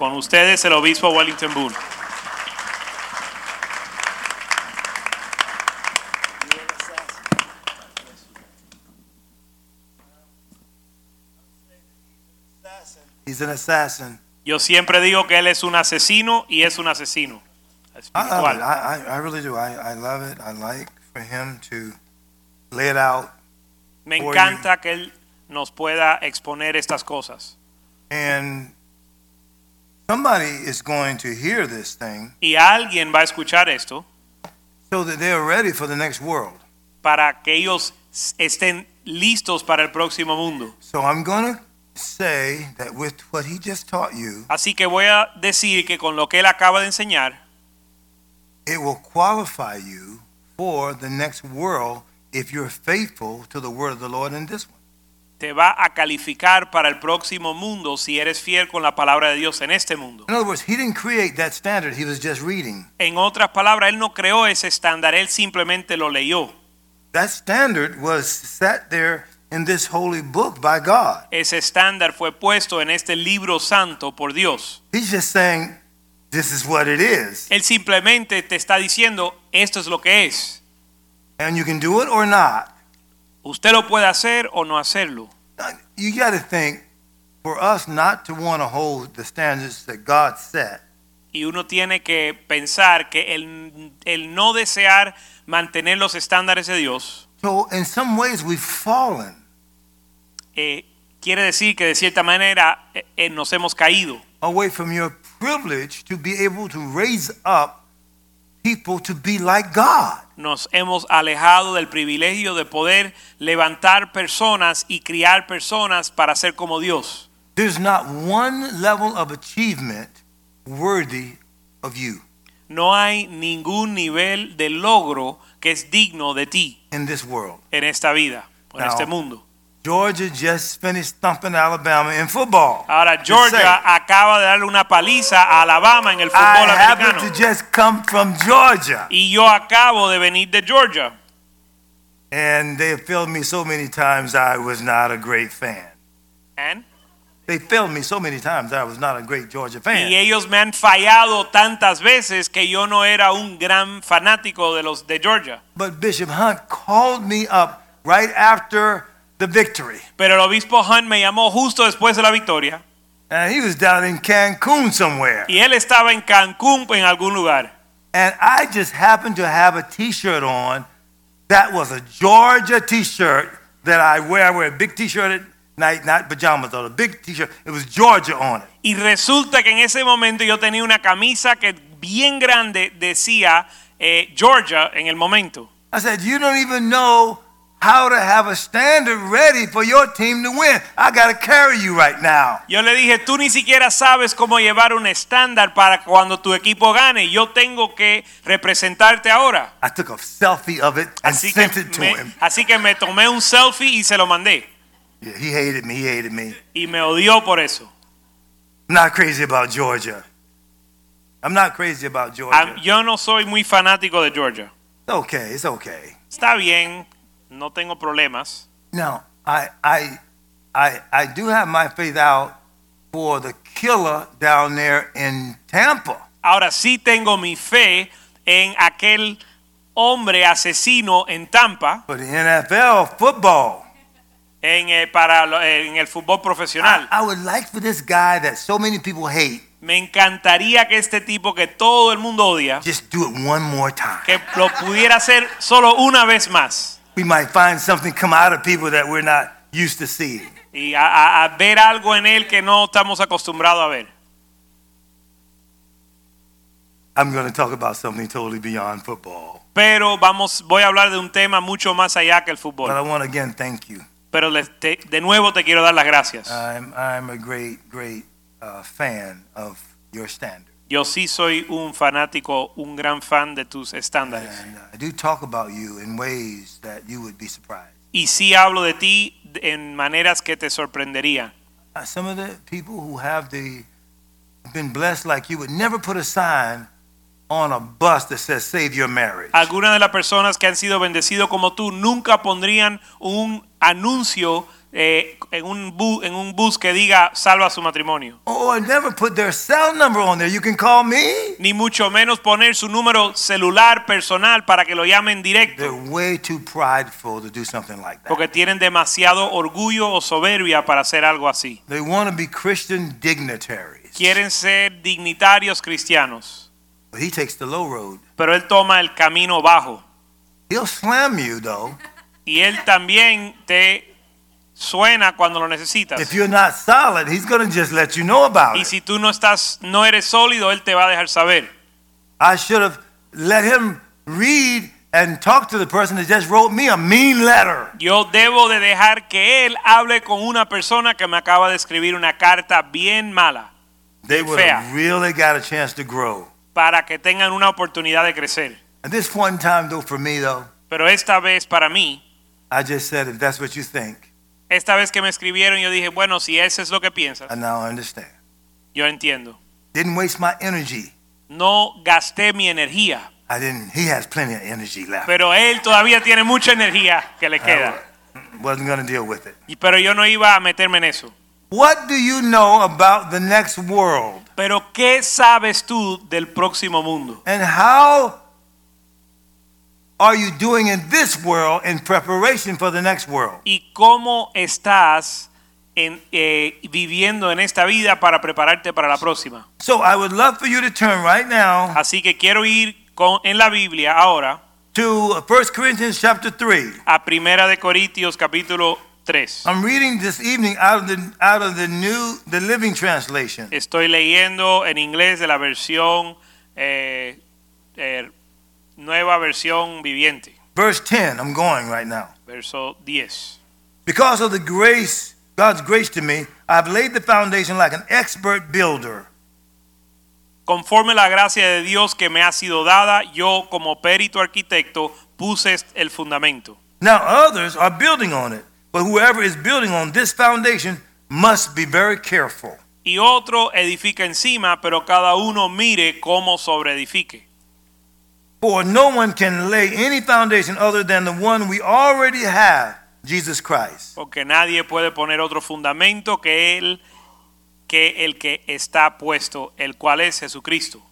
Con ustedes el obispo Wellington Boone. He's an assassin. Yo siempre digo que él es un asesino y es un asesino it. espiritual. I, I, I really do. I, I love it. I like for him to lay it out. Me encanta que él nos pueda exponer estas cosas. And somebody is going to hear this thing Y alguien va a escuchar esto so that they're ready for the next world. para que ellos estén listos para el próximo mundo. So I'm going to say that with what he just taught you, Así que voy a decir que con lo que él acaba de enseñar, it will qualify you for the next world if you're faithful to the word of the Lord in this one. Te va a calificar para el próximo mundo si eres fiel con la palabra de Dios en este mundo. In other words, he didn't create that standard, he was just reading. En otras palabras, él no creó ese estándar, él simplemente lo leyó. That standard was set there in this holy book by God. Ese estándar fue puesto en este libro santo por Dios. He's just saying, this is what it is. Él simplemente te está diciendo, esto es lo que es. And you can do it or not. Usted lo puede hacer o no hacerlo. You got to think, for us not to want to hold the standards that God set, Y uno tiene que pensar que el, el no desear mantener los estándares de Dios so in some ways we've fallen eh, quiere decir que de cierta manera eh, eh, nos hemos caído. away from your privilege to be able to raise up people to be like God. Nos hemos alejado del privilegio de poder levantar personas y criar personas para ser como Dios. There's not one level of achievement worthy of you No hay ningún nivel de logro que es digno de ti in this world. en esta vida, en No. este mundo. Georgia just finished thumping Alabama in football. Ahora, Georgia acaba de darle una paliza a Alabama en el fútbol I fútbol happen to just come from Georgia. Y yo acabo de venir de Georgia. And they have failed me so many times I was not a great fan. And- They failed me so many times I was not a great Georgia fan. Y ellos me han fallado tantas veces que yo no era un gran fanático de los de Georgia. But Bishop Hunt called me up right after the victory. Pero el obispo Hunt me llamó justo después de la victoria And he was down in Cancun somewhere. y él estaba en Cancún en algún lugar. And I just happened to have a t-shirt on that was a Georgia t-shirt that I wear. I wear a big t-shirt at night, not pajamas though, a big t-shirt. It was Georgia on it. Y resulta que en ese momento yo tenía una camisa que bien grande decía eh, Georgia en el momento. I said, you don't even know how to have a standard ready for your team to win. I got to carry you right now. Yo le dije, tú ni siquiera sabes cómo llevar un estándar para cuando tu equipo gane. Yo tengo que representarte ahora. I took a selfie of it and Así sent it to me, him. así que me tomé un selfie y se lo mandé. Yeah, he hated me. He hated me. Y me odió por eso. I'm not crazy about Georgia. I'm not crazy about Georgia. Ah, Yo no soy muy fanático de Georgia. It's okay. It's okay. Está bien, no tengo problemas. Now, I, I, I, I do have my faith out for the killer down there in Tampa. Ahora sí tengo mi fe en aquel hombre asesino en Tampa For the NFL football. en, eh, para, lo- en el fútbol I, profesional. I would like for this guy that so many people hate Me encantaría que este tipo que todo el mundo odia, just do it one more time. que lo pudiera hacer solo una vez más. We might find something come out of people that we're not used to seeing. Y a, a- a ver algo en él que no estamos acostumbrados a ver. I'm going to talk about something totally beyond football. Pero vamos, voy a hablar de un tema mucho más allá que el But I fútbol. want to again thank you. Pero te- de nuevo te quiero dar las gracias. I'm, I'm a great, great uh, fan of your standard. Yo sí soy un fanático, un gran fan de tus estándares. And uh, I do talk about you in ways that you would be surprised. Y sí hablo de ti en maneras que te sorprenderían. Uh, some of the people who have the been blessed like you would never put a sign on a bus that says save your marriage. Algunas de las personas que han sido bendecidos como tú nunca pondrían un anuncio eh, en, un bu- en un bus que diga salva su matrimonio. Or never put their cell number on there. You can call me. Ni mucho menos poner su número celular personal para que lo llamen directo. They're way too prideful to do something like that. Porque tienen demasiado orgullo o soberbia para hacer algo así. They want to be Christian dignitaries. Quieren ser dignitarios cristianos. But he takes the low road. Pero él toma el camino bajo. He'll slam you though. Y él también te suena cuando lo necesitas. If you're not solid, he's going to just let you know about Y it. si tú no estás, no eres sólido, él te va a dejar saber. I should have let him read and talk to the person that just wrote me a mean letter. Yo debo de dejar que él hable con una persona que me acaba de escribir una carta bien mala They would Fea. have really got a chance to grow. para que tengan una oportunidad de crecer. At this point in time, though, for me, though, Pero esta vez para mí, I just said, if that's what you think, esta vez que me escribieron, yo dije, bueno, si eso es lo que piensas, I now understand. yo entiendo. Didn't waste my energy. No gasté mi energía, I didn't. He has plenty of energy left. pero él todavía tiene mucha energía que le queda. I wasn't going to deal with it. Y- Pero yo no iba a meterme en eso. What do you know about the next world? Pero ¿qué sabes tú del próximo mundo? And how are you doing in this world in preparation for the next world? ¿Y cómo estás en, eh, viviendo en esta vida para prepararte para la próxima? So I would love for you to turn right now Así que quiero ir con, en la Biblia ahora to 1 Corinthians chapter 3. a Primera de Corintios capítulo 3. I'm reading this evening out of the out of the new the Living Translation. Estoy leyendo en inglés de la versión eh, eh, nueva versión viviente, Verse 10. I'm going right now. verso 10. Because of the grace, God's grace to me, I've laid the foundation like an expert builder. Conforme la gracia de Dios que me ha sido dada, yo como perito arquitecto puse el fundamento. Now others are building on it, but whoever is building on this foundation must be very careful. Y otro edifica encima, pero cada uno mire cómo sobreedifique. For no one can lay any foundation other than the one we already have, Jesus Christ. Porque nadie puede poner otro fundamento que él que el que está puesto, el cual es Jesucristo.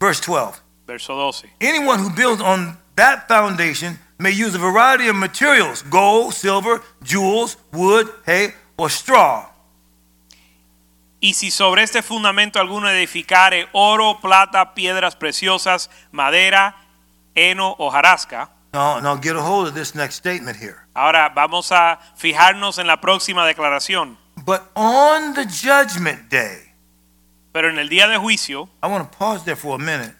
Verse 12. Verso 12. Anyone who builds on that foundation may use a variety of materials gold, silver, jewels, wood, hay, or straw. Y si sobre este fundamento alguno edificare oro, plata, piedras preciosas, madera, heno o jarasca. Now, now get a hold of this next statement here. Ahora vamos a fijarnos en la próxima declaración. But on the judgment day, Pero en el día de juicio, I want to pause there for a minute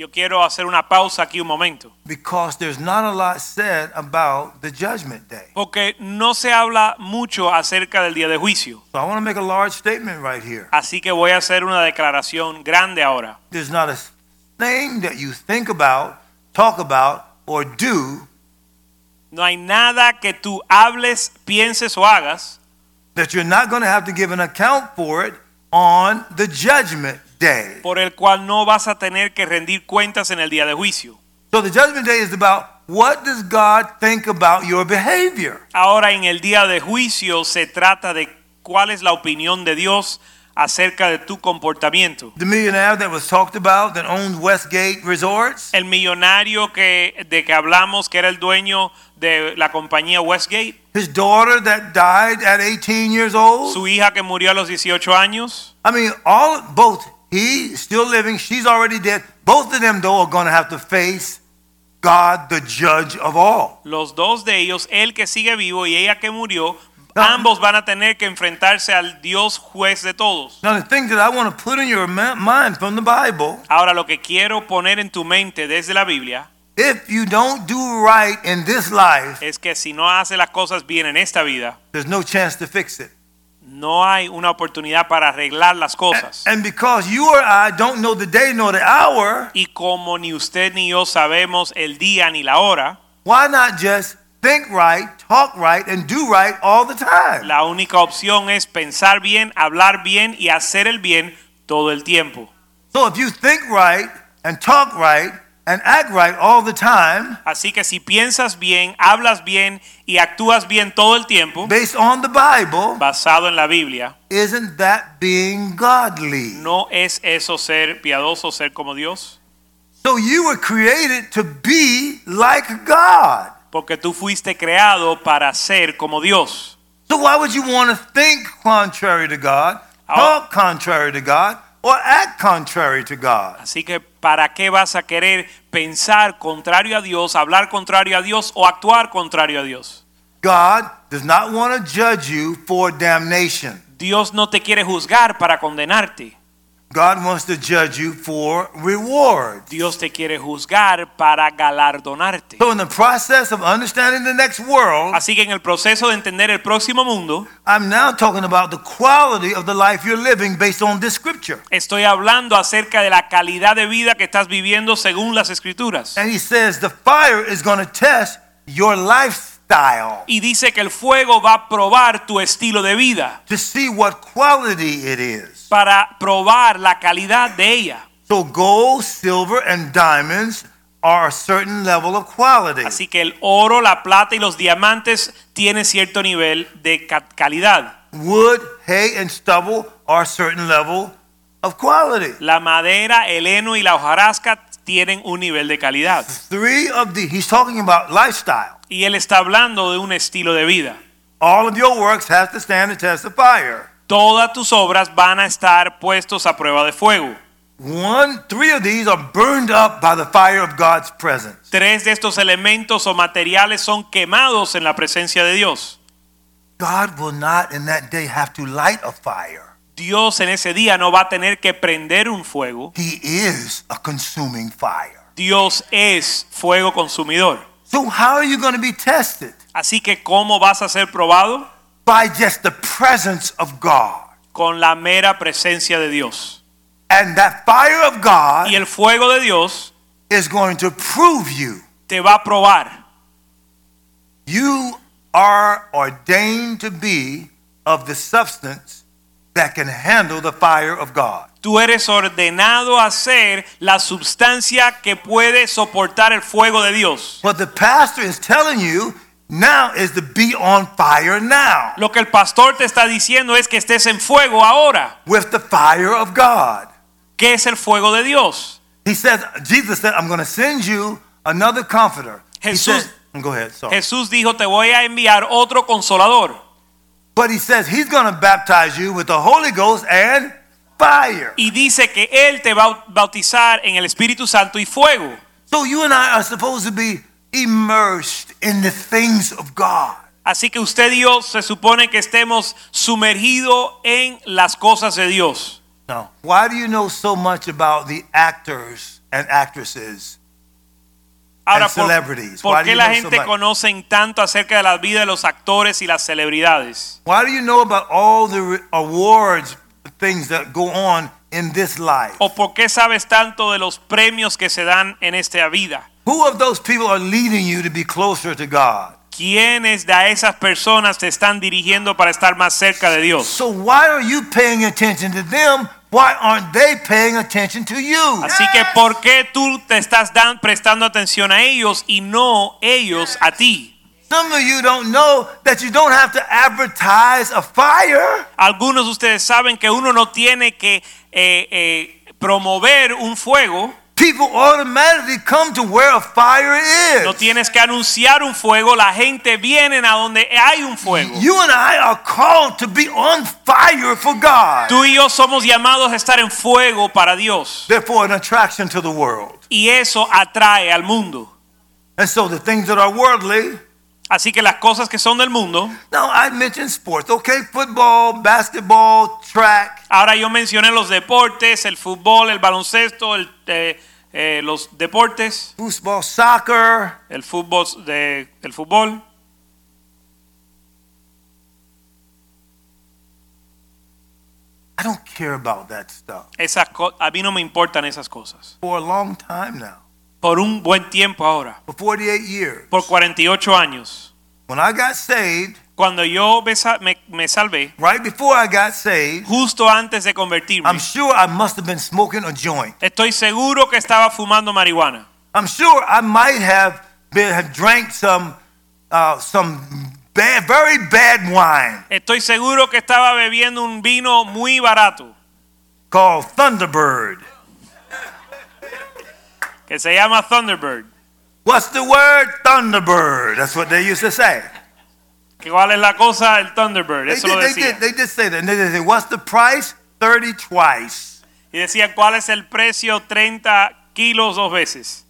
yo quiero hacer una pausa aquí un momento. because there's not a lot said about the judgment day. Porque no se habla mucho acerca del día de juicio. So I want to make a large statement right here. Así que voy a hacer una declaración grande ahora. There's not a thing that you think about, talk about, or do No hay nada que tú hables, pienses o hagas that you're not going to have to give an account for it on the judgment day. por el cual no vas a tener que rendir cuentas en el día de juicio. So the judgment day is about what does God think about your behavior? Ahora en el día de juicio se trata de cuál es la opinión de Dios acerca de tu comportamiento. The millionaire that was talked about that owned Westgate Resorts, El millonario que, de que hablamos, que era el dueño de la compañía Westgate, his daughter that died at 18 years old. su hija que murió a los 18 años, I mean, all both he still living, she's already dead. Both of them though are going to have to face God, the judge of all. los dos de ellos, él que sigue vivo y ella que murió, No. ambos van a tener que enfrentarse al Dios juez de todos. Now the thing that I want to put in your mind from the Bible, Ahora lo que quiero poner en tu mente desde la Biblia if you don't do right in this life, es que si no haces las cosas bien en esta vida, there's no chance to fix it. No hay una oportunidad para arreglar las cosas. And because you or I don't know the day nor the hour, Y como ni usted ni yo sabemos el día ni la hora, why not just think right, talk right, and do right all the time? la única opción es pensar bien, hablar bien y hacer el bien todo el tiempo. So if you think right and talk right and act right all the time, Así que si piensas bien, hablas bien y actúas bien todo el tiempo, based on the Bible, basado en la Biblia, isn't that being godly? ¿no es eso ser piadoso, ser como Dios? So you were created to be like God. Porque tú fuiste creado para ser como Dios. So why would you want to think contrary to God, talk contrary to God, or act contrary to God? Así que ¿para qué vas a querer pensar contrario a Dios, hablar contrario a Dios o actuar contrario a Dios? God does not want to judge you for damnation. Dios no te quiere juzgar para condenarte. God wants to judge you for reward. Dios te quiere juzgar para galardonarte. So in the process of understanding the next world, Así que en el proceso de entender el próximo mundo, I'm now talking about the quality of the life you're living based on this scripture. estoy hablando acerca de la calidad de vida que estás viviendo según las escrituras. And he says the fire is going to test your lifestyle Y dice que el fuego va a probar tu estilo de vida, to see what quality it is. Para probar la calidad de ella. So gold, silver, and diamonds are a certain level of quality. Así que el oro, la plata y los diamantes tienen cierto nivel de calidad. Wood, hay, and stubble are a certain level of quality. La madera, el heno y la hojarasca tienen un nivel de calidad. Three of the, he's talking about lifestyle. Y él está hablando de un estilo de vida. All of your works have to stand the test of fire. Todas tus obras van a estar puestos a prueba de fuego. One, three of these are burned up by the fire of God's presence. Tres de estos elementos o materiales son quemados en la presencia de Dios. God will not in that day have to light a fire. Dios en ese día no va a tener que prender un fuego. He is a consuming fire. Dios es fuego consumidor. So how are you going to be tested? Así que ¿cómo vas a ser probado? By just the presence of God. Con la mera presencia de Dios. And that fire of God Y el fuego de Dios is going to prove you. te va a probar. You are ordained to be of the substance that can handle the fire of God. Tú eres ordenado a ser la sustancia que puede soportar el fuego de Dios. What the pastor is telling you now is to be on fire now Lo que el pastor te está diciendo es que estés en fuego ahora. with the fire of God. ¿Qué es el fuego de Dios? He says, Jesus said, I'm going to send you another comforter. He Jesús- said, oh, go ahead, sorry. Jesús dijo, te voy a enviar otro consolador. But he says he's going to baptize you with the Holy Ghost and fire. Y dice que Él te va a bautizar en el Espíritu Santo y fuego. So you and I are supposed to be immersed in the things of God. Así que usted y yo se supone que estemos sumergidos en las cosas de Dios. Now, why do you know so much about the actors and actresses? Ahora, And ¿por, celebrities. por do qué la so gente much? conoce tanto acerca de la vida de los actores y las celebridades? Why do you know about all the awards, things that go on in this life? ¿O por qué sabes tanto de los premios que se dan en esta vida? Who of those people are leading you to be closer to God? ¿Quiénes de esas personas te están dirigiendo para estar más cerca de Dios? So why are you paying attention to them? Why aren't they paying attention to you? Así que ¿por qué tú te estás dan- prestando atención a ellos y no ellos a ti? Some of you don't know that you don't have to advertise a fire. Algunos de ustedes saben que uno no tiene que eh, eh, promover un fuego, People automatically come to where a fire is. no tienes que anunciar un fuego, la gente viene a donde hay un fuego. You and I are called to be on fire for God. Tú y yo somos llamados a estar en fuego para Dios Therefore, an attraction to the world. y eso atrae al mundo. And so the things that are worldly, Así que las cosas que son del mundo, now I mentioned sports, okay? Football, basketball, track. ahora yo mencioné los deportes, el fútbol, el baloncesto, el, eh, eh, los deportes, football, soccer, el fútbol, de, el fútbol. I don't care about that stuff. Esas a mí no me importan esas cosas. For a long time now, Por un buen tiempo ahora, for 48 years. por 48 años, When I got saved, cuando yo me, sa- me- me salvé, right before I got saved, justo antes de convertirme, I'm sure I must have been smoking a joint. estoy seguro que estaba fumando marihuana. I'm sure I might have been have drank some uh, some bad, very bad wine Estoy seguro que estaba bebiendo un vino muy barato called Thunderbird. que se llama Thunderbird. What's the word? Thunderbird. That's what they used to say. ¿Que ¿Cuál es la cosa? El Thunderbird. They Eso did, lo they decía. did, they did say that. And they did say, what's the price? 30 twice. Y decía, ¿cuál es el precio? 30 kilos dos veces.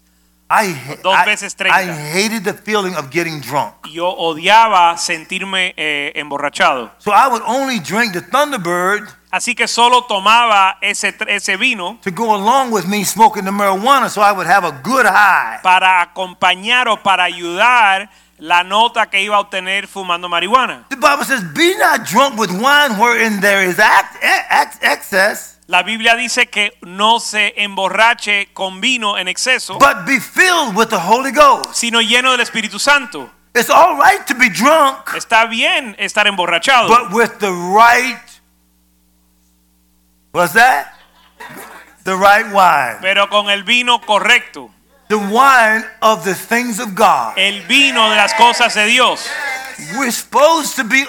I, Dos I- veces 30. I hated the feeling of getting drunk. Yo odiaba sentirme eh, emborrachado. So I would only drink the Thunderbird Así que solo tomaba ese, ese vino to go along with me smoking the marijuana so I would have a good high. para acompañar o para ayudar la nota que iba a obtener fumando marihuana. The Bible says, be not drunk with wine wherein there is excess, La Biblia dice que no se emborrache con vino en exceso, but be filled with the Holy Ghost. sino lleno del Espíritu Santo. It's all right to be drunk, Está bien estar emborrachado, but with the right, what's that? The right wine. pero con el vino correcto, The wine of the things of God. el vino de las cosas de Dios. We're supposed to be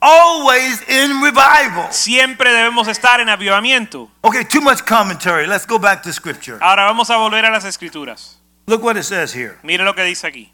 always in revival. Siempre debemos estar en avivamiento. Okay, too much commentary. Let's go back to scripture. Ahora vamos a volver a las escrituras. Look what it says here. Mire lo que dice aquí.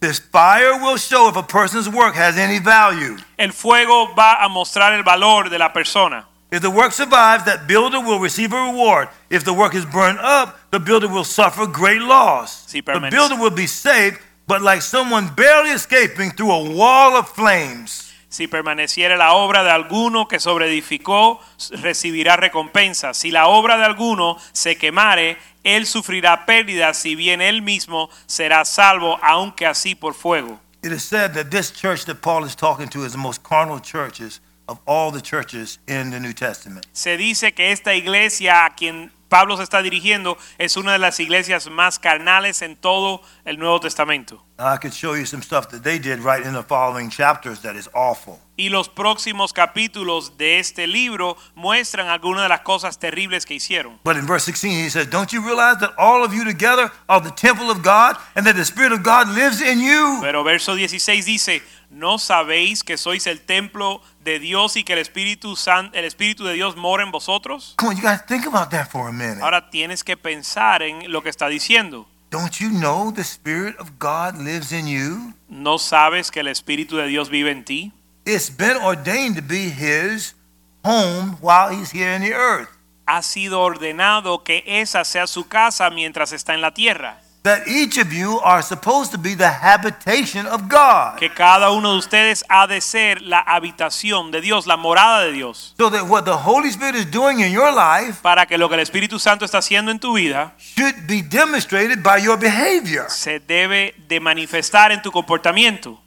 This fire will show if a person's work has any value. El fuego va a mostrar el valor de la persona. If the work survives, that builder will receive a reward. If the work is burned up, the builder will suffer great loss. Si the builder will be saved, but like someone barely escaping through a wall of flames. Si permaneciere la obra de alguno que sobreedificó, recibirá recompensa. Si la obra de alguno se quemare, él sufrirá pérdida, si bien él mismo será salvo, aunque así por fuego. It is said that this church that Paul is talking to is the most carnal churches of all the churches in the New Testament. Se dice que esta iglesia a quien Pablo se está dirigiendo es una de las iglesias más carnales en todo el Nuevo Testamento. I could show you some stuff that they did right in the following chapters that is awful. Y los próximos capítulos de este libro muestran algunas de las cosas terribles que hicieron. But in verse 16, he says, Don't you realize that all of you together are the temple of God and that the Spirit of God lives in you? Pero verso 16 dice, ¿no sabéis que sois el templo de Dios y que el Espíritu, San, el Espíritu de Dios mora en vosotros? Come on, you guys think about that for a minute. Ahora tienes que pensar en lo que está diciendo. Don't you know the Spirit of God lives in you? ¿No sabes que el Espíritu de Dios vive en ti? It's been ordained to be His home while He's here in the earth. Ha sido ordenado que esa sea su casa mientras está en la tierra. That each of you are supposed to be the habitation of God. Que cada uno de ustedes ha de ser la habitación de Dios, la morada de Dios. So that what the Holy Spirit is doing in your life Para que lo que el Espíritu Santo está haciendo en tu vida should be demonstrated by your behavior. se debe de manifestar en tu comportamiento.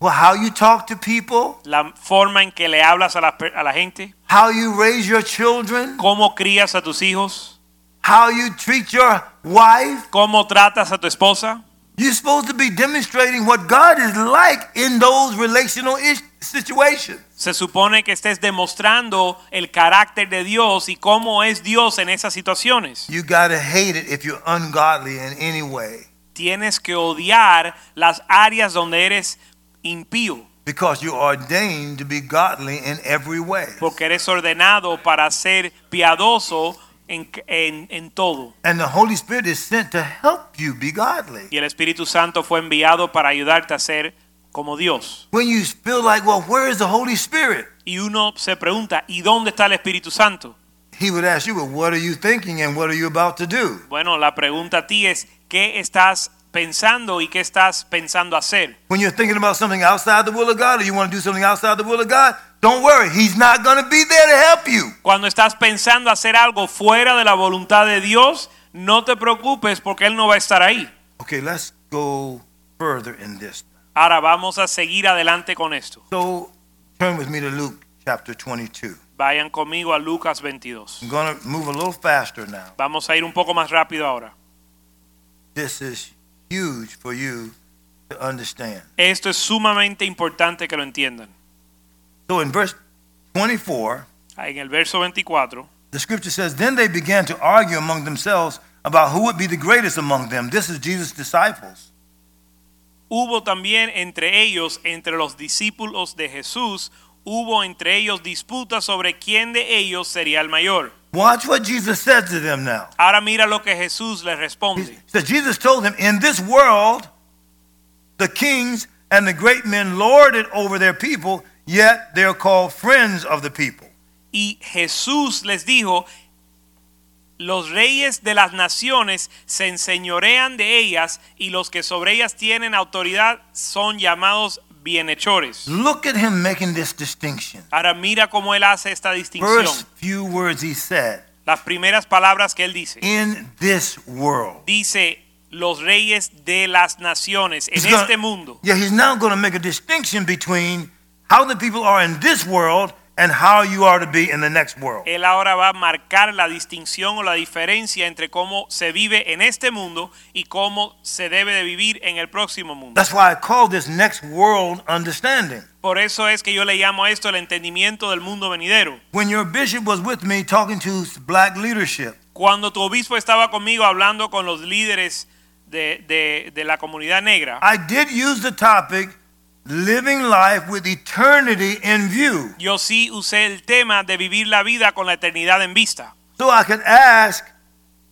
Well, how you talk to people, La forma en que le hablas a la, a la gente, how you raise your children, cómo crías a tus hijos, how you treat your wife. cómo tratas a tu esposa. You're supposed to be demonstrating what God is like in those relational situations. Se supone que estés demostrando el carácter de Dios y cómo es Dios en esas situaciones. You got to hate it if you're ungodly in any way Tienes que odiar las áreas donde eres impío, because you're ordained to be godly in every way. porque eres ordenado para ser piadoso en, en, en todo. And the Holy Spirit is sent to help you be godly. Y el Espíritu Santo fue enviado para ayudarte a ser como Dios. When you feel like, well, where is the Holy Spirit? Y uno se pregunta, ¿y dónde está el Espíritu Santo? He would ask you, well, what are you thinking and what are you about to do? Bueno, la pregunta a ti es, ¿qué estás pensando y qué estás pensando hacer? When you're thinking about something outside the will of God or you want to do something outside the will of God, don't worry. He's not going to be there to help you. Cuando estás pensando hacer algo fuera de la voluntad de Dios, no te preocupes porque Él no va a estar ahí. Okay, let's go further in this. Ahora vamos a seguir adelante con esto. So turn with me to Luke chapter 22. Vayan conmigo a Lucas 22. I'm going to move a little faster now. Vamos a ir un poco más rápido ahora. This is huge for you to understand. Esto es sumamente importante que lo entiendan. So in verse 24, ah, En el verso 24 the scripture says, Then they began to argue among themselves about who would be the greatest among them. This is Jesus' disciples. hubo también entre ellos, entre los discípulos de Jesús, hubo entre ellos disputas sobre quién de ellos sería el mayor. Watch what Jesus said to them now. Ahora mira lo que Jesús les He responde. said, Jesus told them, In this world, the kings and the great men lord it over their people, yet they're called friends of the people. Y Jesús les dijo, los reyes de las naciones se enseñorean de ellas y los que sobre ellas tienen autoridad son llamados bienhechores. Look at him making this distinction. Ahora mira cómo él hace esta distinción. First few words he said, Las primeras palabras que él dice. In this world. Dice los reyes de las naciones en He's gonna- este mundo. Yeah, he's now going to make a distinction between how the people are in this world and how you are to be in the next world. Él ahora va a marcar la distinción o la diferencia entre cómo se vive en este mundo y cómo se debe de vivir en el próximo mundo. That's why I call this next world understanding. Por eso es que yo le llamo a esto el entendimiento del mundo venidero. When your bishop was with me talking to black leadership, Cuando tu obispo estaba conmigo hablando con los líderes de, de- de la comunidad negra, I did use the topic living life with eternity in view. yo sí usé el tema de vivir la vida con la eternidad en vista. So I could ask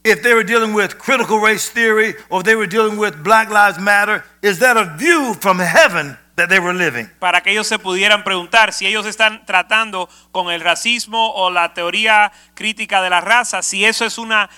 if they were dealing with critical race theory or if they were dealing with Black Lives Matter, is that a view from heaven that they were living? Para que ellos se pudieran preguntar si ellos están tratando con el racismo o la teoría crítica de la raza, si eso es una,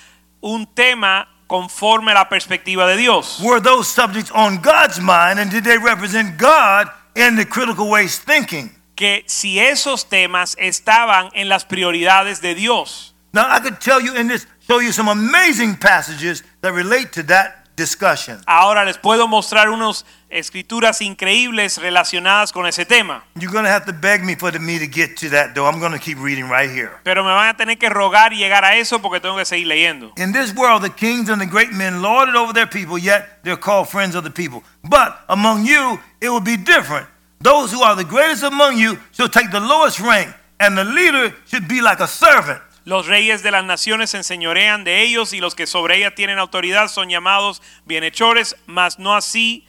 un tema conforme a la perspectiva de Dios. Were those subjects on God's mind and did they represent God in the critical ways thinking? Que si esos temas estaban en las prioridades de Dios. Now I could tell you in this, show you some amazing passages that relate to that discussion. Ahora les puedo mostrar unas escrituras increíbles relacionadas con ese tema. You're going to have to beg me for the, me to get to that, though. I'm going to keep reading right here. Pero me van a tener que rogar y llegar a eso porque tengo que seguir leyendo. In this world, the kings and the great men lord it over their people, yet they're called friends of the people. But among you, it will be different. Those who are the greatest among you shall take the lowest rank, and the leader should be like a servant. Los reyes de las naciones se enseñorean de ellos y los que sobre ellas tienen autoridad son llamados bienhechores, mas no así,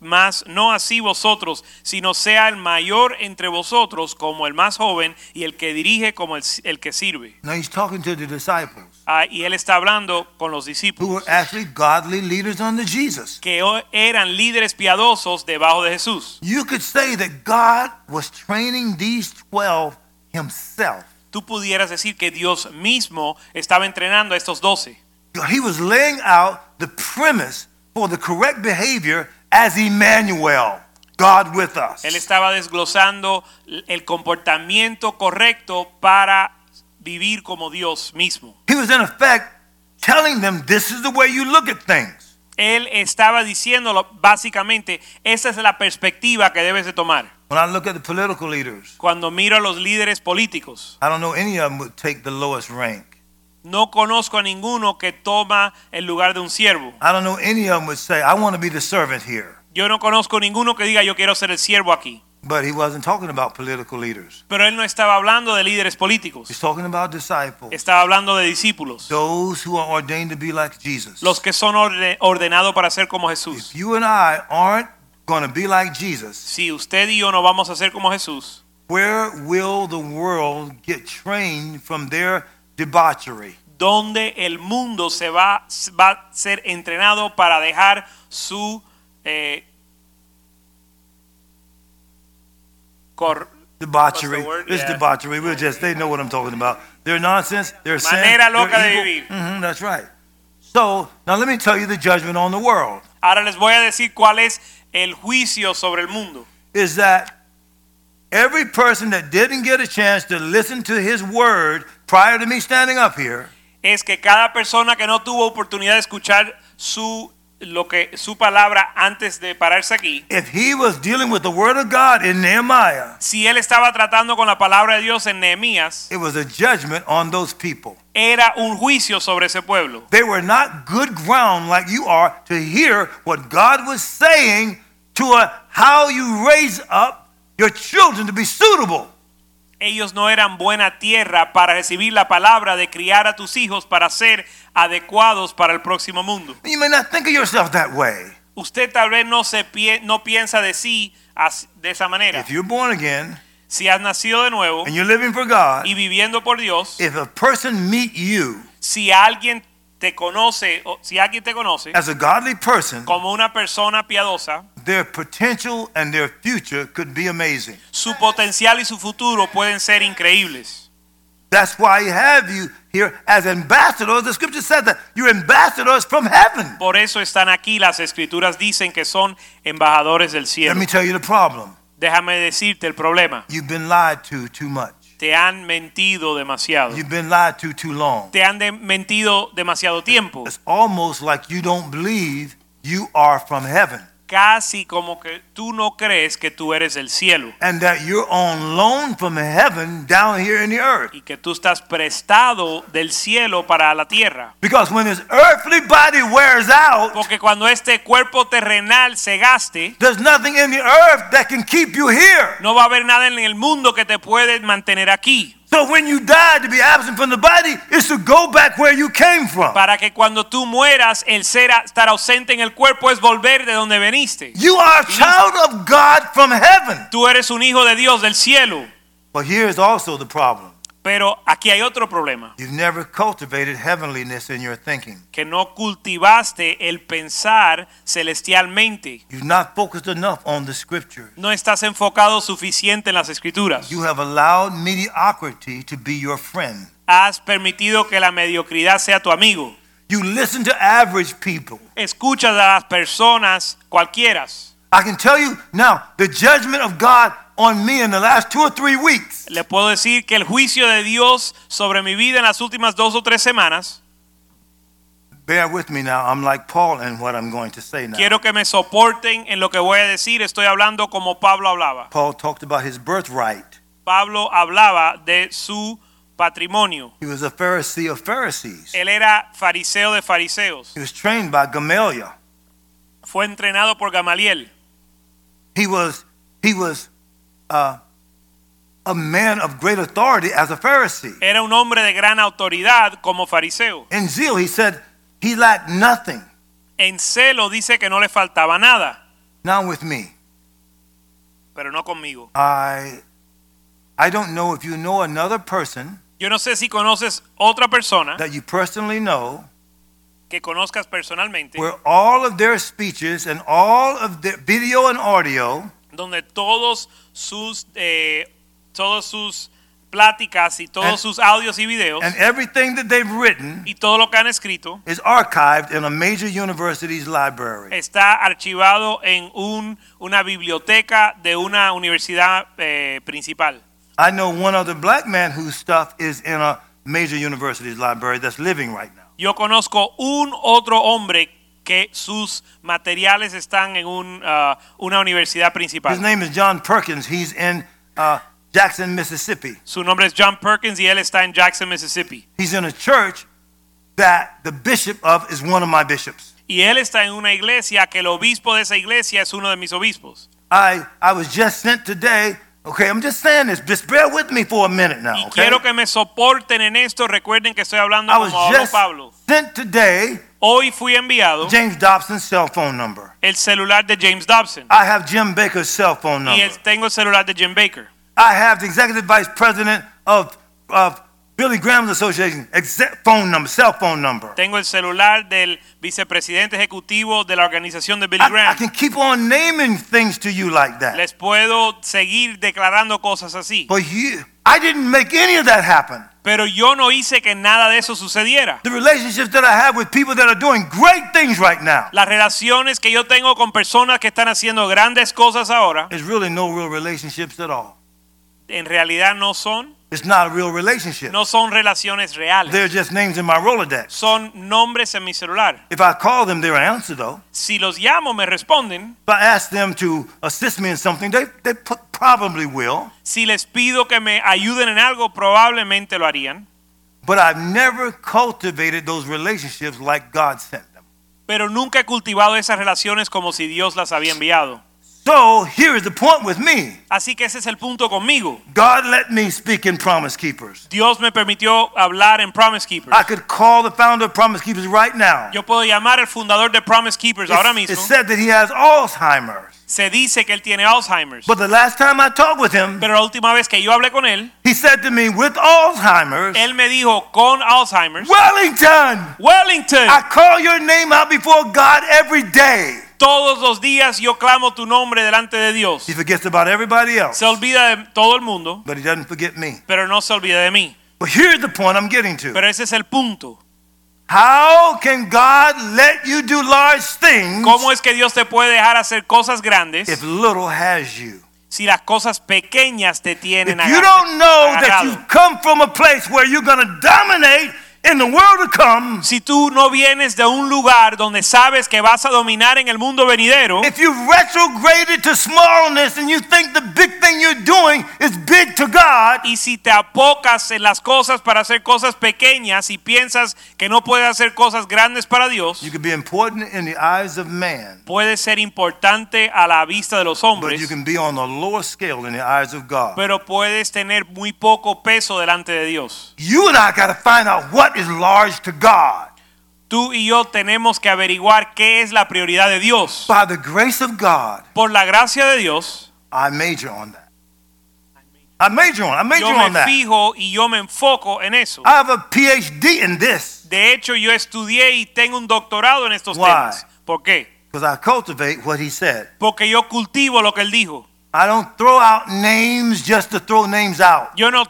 mas no así vosotros, sino sea el mayor entre vosotros como el más joven y el que dirige como el, el que sirve. Now he's talking to the disciples Ah, y él está hablando con los who discípulos were actually godly leaders under Jesus. que eran líderes piadosos debajo de Jesús. You could say that God was training these 12 himself. Tú pudieras decir que Dios mismo estaba entrenando a estos doce. He was laying out the premise for the correct behavior as Emmanuel, God with us. Él estaba desglosando el comportamiento correcto para vivir como Dios mismo. He was in effect telling them this is the way you look at things. Él estaba diciéndolo básicamente, esa es la perspectiva que debes de tomar. When I look at the political leaders, Cuando miro a los líderes políticos, I don't know any of them would take the lowest rank. no conozco a ninguno que toma el lugar de un siervo. I don't know any of them would say, I want to be the servant here. Yo no conozco ninguno que diga yo quiero ser el siervo aquí. But he wasn't talking about political leaders. Pero él no estaba hablando de líderes políticos. He's talking about disciples, Estaba hablando de discípulos. those who are ordained to be like Jesus. Los que son orde- ordenados para ser como Jesús. If you and I aren't going to be like Jesus, Si usted y yo no vamos a ser como Jesús, where will the world get trained from their debauchery? donde el mundo se va, va a ser entrenado para dejar su eh, cor- Debauchery. What's the word? It's Yeah. debauchery. We'll just, they know what I'm talking about. They're nonsense. They're sin. Manera loca they're de vivir. Mhm, that's right. So, now let me tell you the judgment on the world Ahora les voy a decir cuál es el juicio sobre el mundo. is that every person that didn't get a chance to listen to his word prior to me standing up here Es que cada persona que no tuvo oportunidad de escuchar su, lo que su palabra antes de pararse aquí. If he was dealing with the word of God in Nehemiah, Si él estaba tratando con la palabra de Dios en Nehemías, it was a judgment on those people. era un juicio sobre ese pueblo. They were not good ground like you are to hear what God was saying to a, how you raise up your children to be suitable. Ellos no eran buena tierra para recibir la palabra de criar a tus hijos para ser adecuados para el próximo mundo. You may not think of yourself that way. Usted tal vez no se pie- no piensa de sí de esa manera. If you're born again Si has nacido de nuevo and you're living for God, y viviendo por Dios, if a person meet you si alguien te conoce o si alguien te conoce as a godly person, como una persona piadosa, their potential and their future could be amazing. su potencial y su futuro pueden ser increíbles. That's why I have you here as ambassadors. The scripture says that you're ambassadors from heaven. Por eso están aquí las escrituras dicen que son embajadores del cielo. Let me tell you the problem. Déjame decirte el problema. You've been lied to too much. Te han mentido demasiado. You've been lied to too long. Te han de- mentido demasiado tiempo. It's almost like you don't believe you are from heaven Casi como que tú no crees que tú eres del cielo and that you're on loan from heaven down here in the earth. y que tú estás prestado del cielo para la tierra. Because when this earthly body wears out, Porque cuando este cuerpo terrenal se gaste, there's nothing in the earth that can keep you here. no va a haber nada en el mundo que te puede mantener aquí. So when you die to be absent from the body, is to go back where you came from. Para que cuando tú mueras, el ser estar ausente en el cuerpo es volver de donde veniste. You are a child of God from heaven. Tú eres un hijo de Dios del cielo. But here's also the problem. Pero aquí hay otro problema, You've never cultivated heavenliness in your thinking. que no cultivaste el pensar celestialmente. You've not focused enough on the scriptures. No estás enfocado suficiente en las escrituras. You have allowed mediocrity to be your friend. Has permitido que la mediocridad sea tu amigo. You listen to average people. Escuchas a las personas cualquieras. I can tell you now, the judgment of God on me in the last two or three weeks Le puedo decir que el juicio de Dios sobre mi vida en las últimas dos o tres semanas, Bear with me now. I'm like Paul in what I'm going to say now. quiero que me soporten en lo que voy a decir. Estoy hablando como Pablo hablaba. Paul talked about his birthright. Pablo hablaba de su patrimonio. He was a Pharisee of Pharisees. Él era fariseo de fariseos. He was trained by Gamaliel. Fue entrenado por Gamaliel. He was he was uh, a man of great authority as a Pharisee. Era un hombre de gran autoridad como fariseo. In zeal, he said he lacked nothing. En celo dice que no le faltaba nada, Now with me, pero no conmigo. I I don't know if you know another person Yo no sé si conoces otra persona that you personally know que conozcas personalmente where all of their speeches and all of their video and audio donde todos sus eh, todos sus pláticas y todos And- sus audios y videos and everything that they've written y todo lo que han escrito is archived in a major university's library. está archivado en un, una biblioteca de una universidad eh, principal. I know one other black man whose stuff is in a major university's library that's living right now. Yo conozco un otro hombre que sus materiales están en un, ah, una universidad His principal. name is John Perkins. He's in uh, Jackson, Mississippi. Su nombre es John Perkins y él está en Jackson, Mississippi. He's in a church that the bishop of is one of my bishops. Y él está en una iglesia que el obispo de esa iglesia es uno de mis obispos. I, I was just sent today. Okay, I'm just saying this. Just bear with me for a minute now. Y Okay? quiero que me soporten en esto. Recuerden que estoy hablando I was como just Pablo. Sent today Hoy fui enviado James Dobson's cell phone number. el celular de James Dobson. I have Jim Bakker's cell phone Y number. el- tengo el celular de Jim Bakker. I have the executive vice president of, of Billy Graham's Association exe- phone number, cell phone number. Tengo el celular del vicepresidente ejecutivo de la organización de Billy I, I Graham. can keep on naming things to you like that. Les puedo seguir declarando cosas así. But you, I didn't make any of that happen. Pero yo no hice que nada de eso sucediera. The relationships that I have with people that are doing great things right now Las relaciones que yo tengo con personas que están haciendo grandes cosas ahora, really no real relationships at all. en realidad no son. It's not a real relationship. no son relaciones reales. They're just names in my Rolodex. Son nombres en mi celular. If I call them, they're an answer though. Si los llamo, me responden. If I ask them to assist me in something, they, they p- probably will. Si les pido que me ayuden en algo, probablemente lo harían. But I've never cultivated those relationships like God sent them. Pero nunca he cultivado esas relaciones como si Dios las había enviado. So here is the point with me. Así que ese es el punto conmigo. God let me speak in Promise Keepers. Dios me permitió hablar en Promise Keepers. I could call the founder of Promise Keepers right now. Yo puedo llamar al fundador de Promise Keepers ahora mismo. it's said that he has Alzheimer's. Se dice que él tiene Alzheimer's. But the last time I talked with him, Pero la última vez que yo hablé con él, he said to me, with Alzheimer's, él me dijo con Alzheimer's, Wellington, Wellington, I call your name out before God every day. todos los días yo clamo tu nombre delante de Dios. He forgets about everybody else, Se olvida de todo el mundo, but he doesn't forget me. pero no se olvida de mí. But here's the point I'm getting to. Pero ese es el punto. How can God let you do large things ¿Cómo es que Dios te puede dejar hacer cosas grandes if little has you? si las cosas pequeñas te tienen If you don't know that you've come from a place where you're going to dominate in the world to come, Si tú no vienes de un lugar donde sabes que vas a dominar en el mundo venidero, if you retrograded to smallness and you think the big thing you're doing is big to God, y si te apocas en las cosas para hacer cosas pequeñas y piensas que no puedes hacer cosas grandes para Dios, you can be important in the eyes of man, puede ser importante a la vista de los but you can be on the lower scale in the eyes of God. pero puedes tener muy poco peso delante de Dios. You and I got to find out what is large to God. Tú y yo tenemos que averiguar qué es la prioridad de Dios. By the grace of God, Por la gracia de Dios, I major on that. I major on. That. I major yo on me that. fijo y yo me enfoco en eso. I have a PhD in this De hecho, yo estudié y tengo un doctorado en estos Why? temas. ¿Por qué? because I cultivate what he said. Porque yo cultivo lo que él dijo. I don't throw out names just to throw names out. Yo no,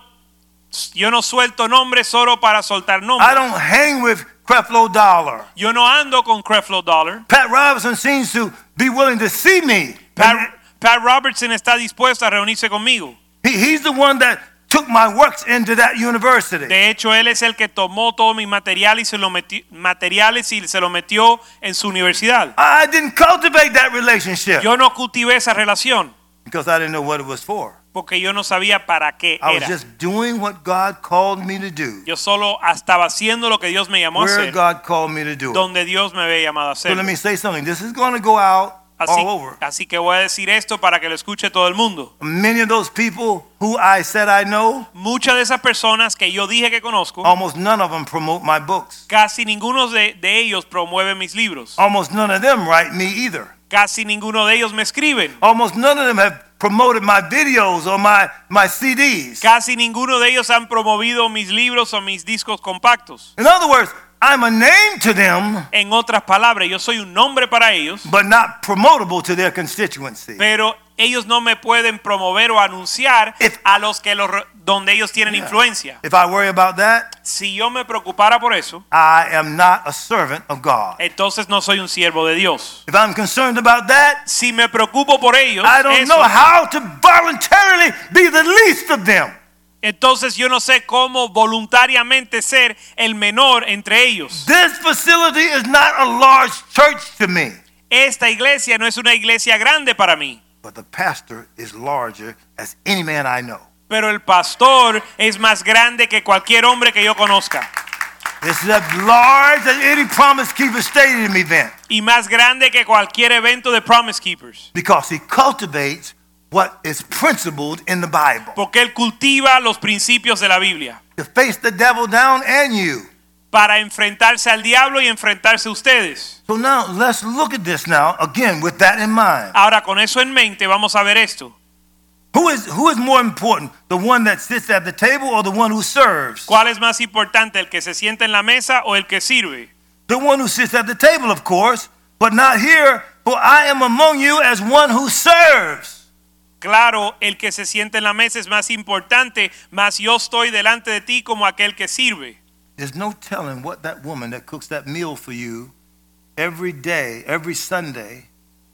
yo no suelto nombres solo para soltar I don't hang with Creflo Dollar. Yo no ando con Creflo Dollar. Pat Robertson seems to be willing to see me. Pat, Pat Robertson está dispuesto a reunirse conmigo. He, he's the one that took my works into that university. De hecho, él es el que tomó todo mi material y se lo metió, materiales y se lo metió en su universidad. I didn't cultivate that relationship Yo no cultivé esa relación because I didn't know what it was for. Porque yo no sabía para qué I was era. just doing what God called me to do, Yo solo estaba haciendo lo que Dios me llamó a where hacer, God called me to do it. donde Dios me había llamado a So hacer. let me say something. This is going to go out Así, all over. así que voy a decir esto para que lo escuche todo el mundo. Many of those people who I said I know, Muchas de esas personas que yo dije que conozco, almost none of them promote my books. casi ninguno de, de ellos promueve mis libros. Almost none of them write me either. Casi ninguno de ellos me escriben. Almost none of them have promoted my videos or my, my CDs. Casi ninguno de ellos han promovido mis libros o mis discos compactos. In other words, I'm a name to them, En otras palabras, yo soy un nombre para ellos, but not promotable to their constituency. pero ellos no me pueden promover o anunciar If- a los que los, donde ellos tienen Yeah. influencia. If I worry about that, Si yo me preocupara por eso, I am not a servant of God. entonces no soy un siervo de Dios. If I'm concerned about that, Si me preocupo por ellos, I don't eso, know how to voluntarily be the least of them. entonces yo no sé cómo voluntariamente ser el menor entre ellos. This facility is not a large church to me, Esta iglesia no es una iglesia grande para mí, but the pastor is larger as any man I know. pero el pastor es más grande que cualquier hombre que yo conozca. This is as large as any Promise Keeper Stadium event. Y más grande que cualquier evento de Promise Keepers, because he cultivates what is principled in the Bible. Porque él cultiva los principios de la Biblia. To face the devil down and you. Para enfrentarse al diablo y enfrentarse a ustedes. So now let's look at this now again with that in mind. Ahora con eso en mente vamos a ver esto. Who is who is more important, the one that sits at the table or the one who serves? ¿Cuál es más importante, el que se sienta en la mesa o el que sirve? The one who sits at the table, of course, but not here, for I am among you as one who serves. Claro, el que se sienta en la mesa es más importante, mas yo estoy delante de ti como aquel que sirve. There's no telling what that woman that cooks that meal for you every day, every Sunday,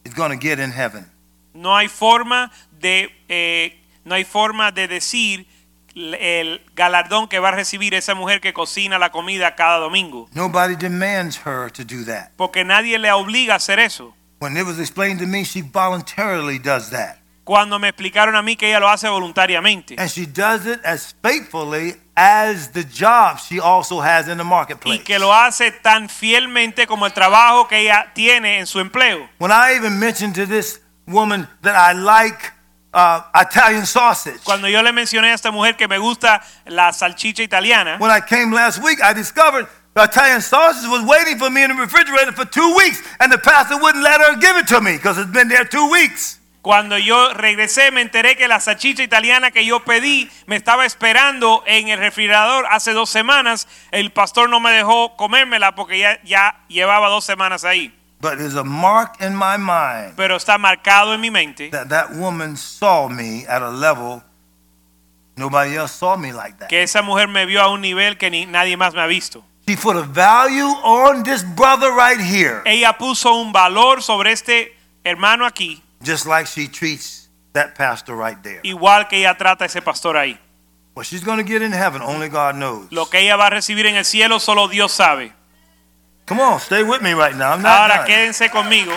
is going to get in heaven. No hay forma de, eh, no hay forma de decir el galardón que va a recibir esa mujer que cocina la comida cada domingo. Nobody demands her to do that. Porque nadie le obliga a hacer eso. When it was explained to me, she voluntarily does that. Cuando me explicaron a mí que ella lo hace voluntariamente. And she does it as faithfully as the job she also has in the marketplace. Y que lo hace tan fielmente como el trabajo que ella tiene en su empleo. When I even mentioned to this woman that I like uh, Italian sausage, Cuando yo le mencioné a esta mujer que me gusta la salchicha italiana, when I came last week, I discovered the Italian sausage was waiting for me in the refrigerator for two weeks, and the pastor wouldn't let her give it to me because it's been there two weeks. Cuando yo regresé me enteré que la salchicha italiana que yo pedí me estaba esperando en el refrigerador hace dos semanas. El pastor no me dejó comérmela porque ya, ya llevaba dos semanas ahí. But there's a mark in my mind Pero está marcado en mi mente that that woman saw me at a level nobody else saw me like that. que esa mujer me vio a un nivel que ni nadie más me ha visto. She put a value on this brother right here, Ella puso un valor sobre este hermano aquí, just like she treats that pastor right there. igual que ella trata a ese pastor ahí. What she's going to get in heaven, only God knows. Lo que ella va a recibir en el cielo solo Dios sabe. Come on, stay with me right now. I'm not Ahora done. quédense conmigo.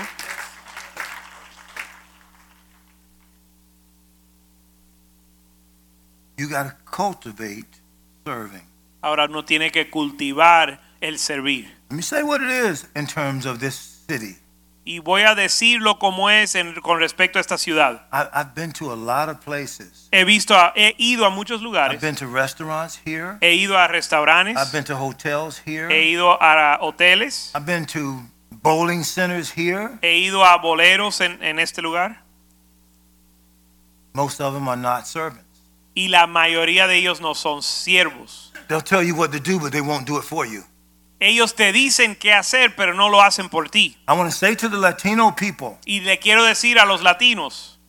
You got to cultivate serving. Ahora uno tiene que cultivar el servir. Let me say what it is in terms of this city. Y voy a decirlo como es en- con respecto a esta ciudad. I, I've been to a lot of places. He visto, a- he ido a muchos I've lugares. been to restaurantes here. He ido a restaurantes. I've been to hotels here. He ido a hoteles. I've been to bowling centers here. He ido a boleros en, en este lugar. Most of them are not servants. Y la mayoría de ellos no son siervos. They'll tell you what to do, but they won't do it for you. Ellos te dicen qué hacer, pero no lo hacen por ti. I want to say to the Latino people, Y le quiero decir a los latinos,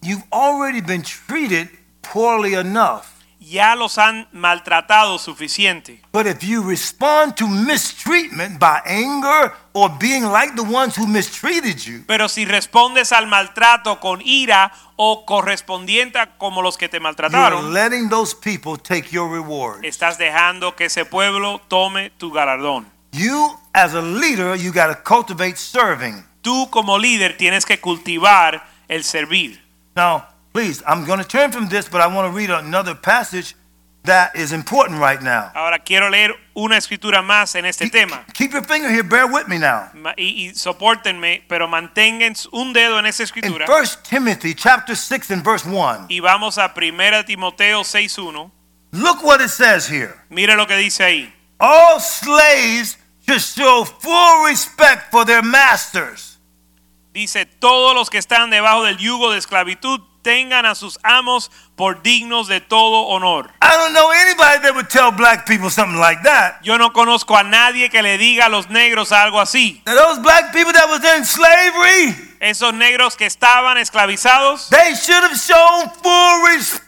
you've already been treated poorly enough. Ya los han maltratado suficiente. But if you respond to mistreatment by anger or being like the ones who mistreated you, Pero si respondes al maltrato con ira o correspondiente a como los que te you're maltrataron, letting those people take your reward. estás dejando que ese pueblo tome tu galardón. You, as a leader, you got to cultivate serving. Tú como líder tienes que cultivar el servir. Now, please, I'm going to turn from this, but I want to read another passage that is important right now. Ahora quiero leer una escritura más en este tema. Keep your finger here, bear with me now. Y, y sopórtenme, pero mantengan un dedo en esa In escritura. 1 Timothy chapter 6 and verse 1, Y vamos a 1 Timoteo 6.1. look what it says here. Mire lo que dice ahí. All slaves should show full respect for their masters. Dice, todos los que están debajo del yugo de esclavitud tengan a sus amos por dignos de todo honor. I don't know anybody that would tell black people something like that. Yo no conozco a nadie que le diga a los negros algo así. Now, those black people that was in slavery, Esos negros que estaban esclavizados they should have shown full respect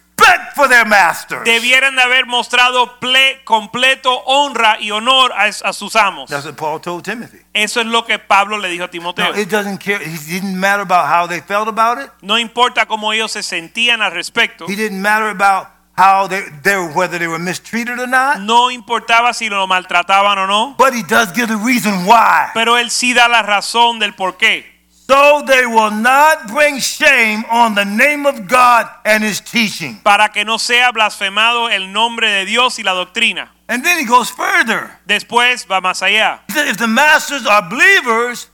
for their masters. debieran de haber mostrado ple- completo honra y honor a, a sus amos. That's what Paul told Timothy. Eso es lo que Pablo le dijo a Timoteo. No, it doesn't care. He didn't matter about how they felt about it. No importa cómo ellos se sentían al respecto. He didn't matter about how they, they were, whether they were mistreated or not. No importaba si lo maltrataban o no. But he does give the reason why. Pero él sí da la razón del por qué. So they will not bring shame on the name of God and his teaching. Para que no sea blasfemado el nombre de Dios y la doctrina. And then he goes further. Después va más allá. If the masters are believers,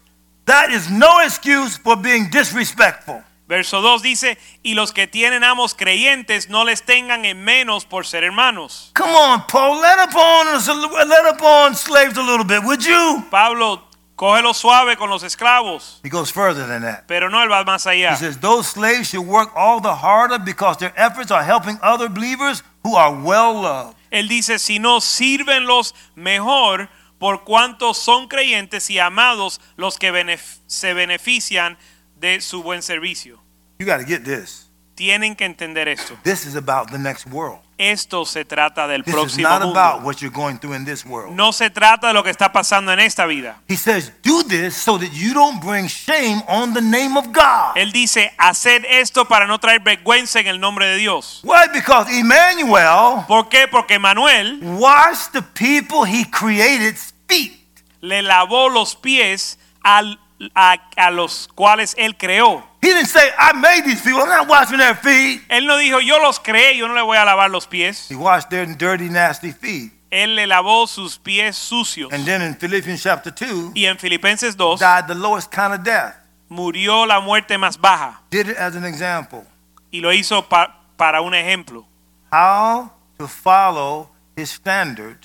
that is no excuse for being disrespectful. Verso 2 dice, y los que tienen amos creyentes no les tengan en menos por ser hermanos. Come on, Paul, let up on us, let up on slaves a little bit, would you? Pablo, cógelo suave con los esclavos. He goes further than that. Pero no él va más He allá. says those slaves should work all the harder because their efforts are helping other believers who are well loved. Él dice, si no sírvenlos mejor por cuanto son creyentes y amados los que benef- se benefician de su buen servicio. You got to get this. Tienen que entender esto. This is about the next world. Esto se trata del This is próximo not about what you're going through in this world. No se trata de lo que está pasando en esta vida. He says, do this so that you don't bring shame on the name of God. Él dice, hacer esto para no traer vergüenza en el nombre de Dios. Why? Because Emmanuel ¿Por qué? Porque Manuel washed the people he created's feet. le lavó los pies al- a, a los cuales él creó. He didn't say, I made these people. I'm not washing their feet. Él no dijo, yo los creé, yo no le voy a lavar los pies. He washed their dirty, nasty feet. Él le lavó sus pies sucios. And then in Philippians chapter 2, Y en Filipenses 2 died the lowest kind of death. murió la muerte más baja Did it as an example. y lo hizo pa- para un ejemplo. How to follow his standard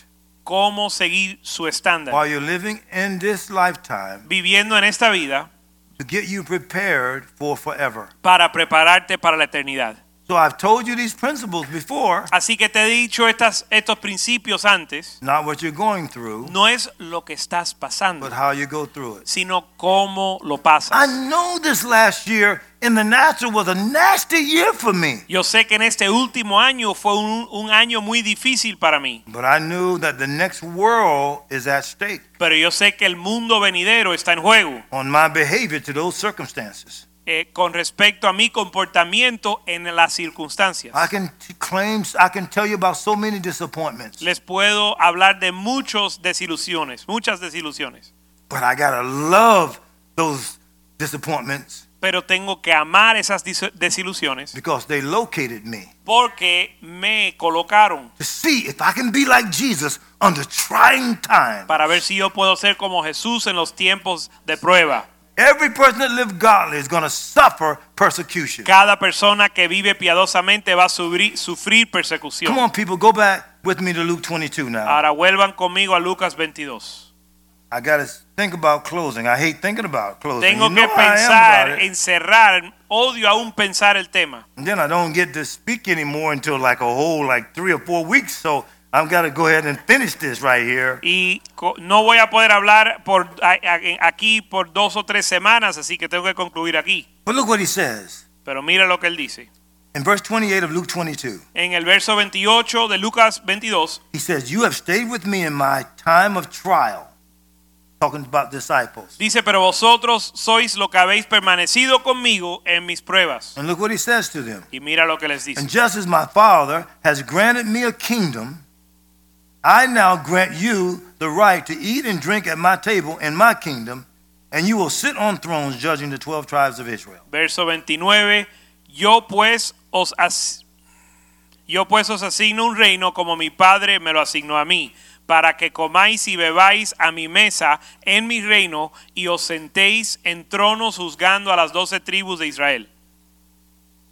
Cómo seguir su estándar. while you're living in this lifetime Viviendo en esta vida to get you prepared for forever. para prepararte para la eternidad. So I've told you these principles before, Así que te he dicho estas, estos principios antes. not what you're going through, No es lo que estás pasando, but how you go through it. sino cómo lo I pasas. know this last year in the natural was a nasty year for me, Yo sé que en este último año fue un, un año muy difícil para mí, but I knew that the next world is at stake pero yo sé que el mundo venidero está en juego on my behavior to those circumstances. Eh, con respecto a mi comportamiento en las circunstancias. I can I can tell you about so many disappointments, Les puedo hablar de muchas desilusiones, muchas desilusiones, but I gotta love those disappointments pero tengo que amar esas desilusiones because they located me. porque me colocaron To see if I can be like Jesus under trying times. para ver si yo puedo ser como Jesús en los tiempos de prueba. Every person that lives godly is going to suffer persecution. Cada persona que vive piadosamente va a sufrir, sufrir persecución. Come on, people, go back with me to Luke 22 now. Ahora vuelvan conmigo a Lucas 22. I got to think about closing. I hate thinking about closing. Tengo you know que pensar en cerrar, odio aún pensar el tema. And then I don't get to speak anymore until like a whole like three or four weeks. So I've got to go ahead and finish this right here. Y co- no voy a poder hablar por, a- a- aquí por dos o tres semanas, así que tengo que concluir aquí. But look what he says Pero mira lo que él dice. in verse 28 of Luke 22. En el verso 28 de Lucas 22, He says, You have stayed with me in my time of trial. Talking about disciples. dice, pero vosotros sois lo que habéis permanecido conmigo en mis pruebas. And look what he says to them. Y mira lo que les dice. And just as my Father has granted me a kingdom, I now grant you the right to eat and drink at my table in my kingdom, and you will sit on thrones judging the 12 tribes of Israel. Verso 29, yo pues os as- yo pues os asigno un reino como mi padre me lo asignó a mí, para que comáis y bebáis a mi mesa en mi reino y os sentéis en tronos juzgando a las doce tribus de Israel.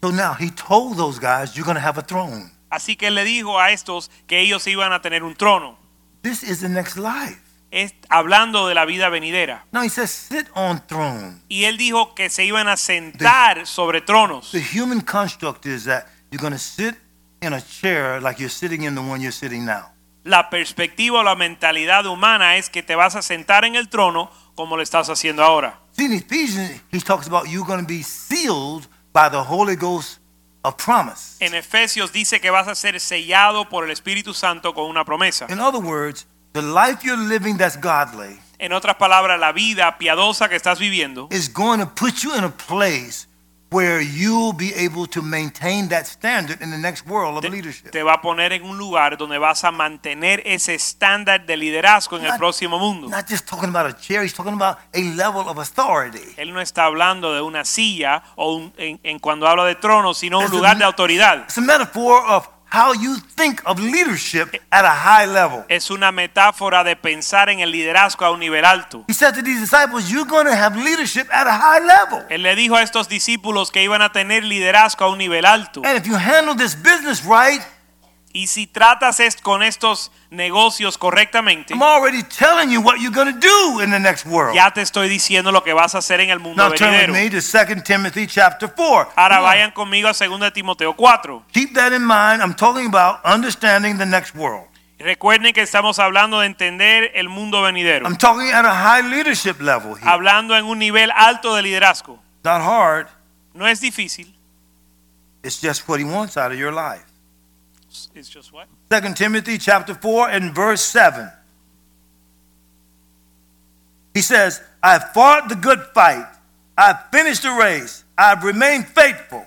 So now he told those guys, You're going to have a throne. Así que él le dijo a estos que ellos iban a tener un trono, This is the next life. es, hablando de la vida venidera. No, he says, Sit on thrones. Y él dijo que se iban a sentar sobre tronos. The human construct is that you're going to sit in a chair like you're sitting in the one you're sitting now. La perspectiva o la mentalidad humana es que te vas a sentar en el trono como lo estás haciendo ahora. See, in Ephesians, he talks about you're going to be sealed by the Holy Ghost of promise. En Efesios dice que vas a ser sellado por el Espíritu Santo con una promesa. In other words, the life you're living that's godly En otras palabras, la vida piadosa que estás viviendo is going to put you in a place where you'll be able to maintain that standard in the next world of te, leadership. te va a poner en un lugar donde vas a mantener ese estándar de liderazgo en el Not- próximo mundo. Not just talking about a chair, he's talking about a level of authority. Él no está hablando de una silla o un- en, en cuando habla de trono, sino un It's a- lugar de autoridad. It's a metaphor of how you think of leadership at a high level. Es una metáfora de pensar en el liderazgo a un nivel alto. He said to these disciples, You're going to have leadership at a high level. Él le dijo a estos discípulos que iban a tener liderazgo a un nivel alto. And if you handle this business right, Y si tratas es- con estos negocios correctamente, I'm already telling you what you're going to do in the next world. ya te estoy diciendo lo que vas a hacer en el mundo Now turn with venidero. me to 2 Timothy chapter 4. Ahora Come on. vayan conmigo a 2 Timoteo 4. Keep that in mind. I'm talking about understanding the next world. Recuerden que estamos hablando de entender el mundo venidero. I'm talking at a high leadership level here. Hablando en un nivel alto de liderazgo. Not hard. No es difícil, It's just what he wants out of your life. It's just what? 2 Timothy chapter 4 and verse 7. He says, I have fought the good fight. I have finished the race. I have remained faithful.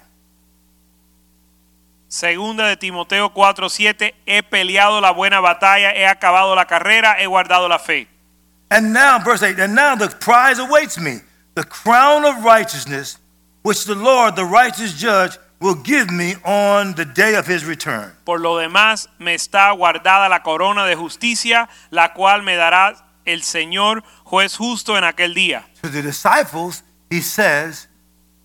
Segunda de Timoteo 4:7, he peleado la buena batalla, he acabado la carrera, he guardado la fe. And now, verse 8, and now the prize awaits me, the crown of righteousness, which the Lord, the righteous judge, will give me on the day of his return. Por lo demás, me está guardada la corona de justicia, la cual me dará el Señor, juez justo en aquel día. To the disciples, he says,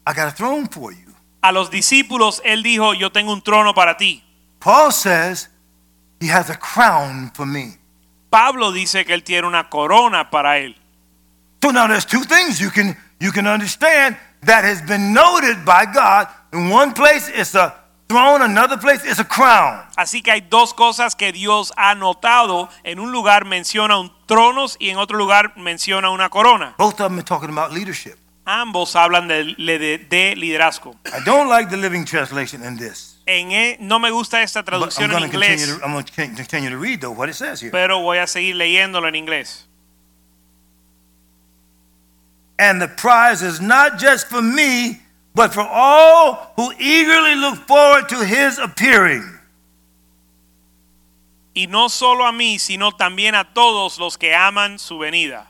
I got a throne for you. A los discípulos él dijo, yo tengo un trono para ti. Paul says, he has a crown for me. Pablo dice que él tiene una corona para él. So now there's two things you can you can understand that has been noted by God. In one place it's a throne, another place it's a crown. Así que hay dos cosas que Dios ha notado. En un lugar menciona un tronos y en otro lugar menciona una corona. Both of them are talking about leadership. Ambos hablan de, de- de liderazgo. I don't like the living translation in this. En e- no me gusta esta traducción en inglés, to, I'm going to continue to read though what it says here. pero voy a seguir leyéndolo en inglés. And the prize is not just for me, but for all who eagerly look forward to his appearing. Y no solo a mí, sino también a todos los que aman su venida.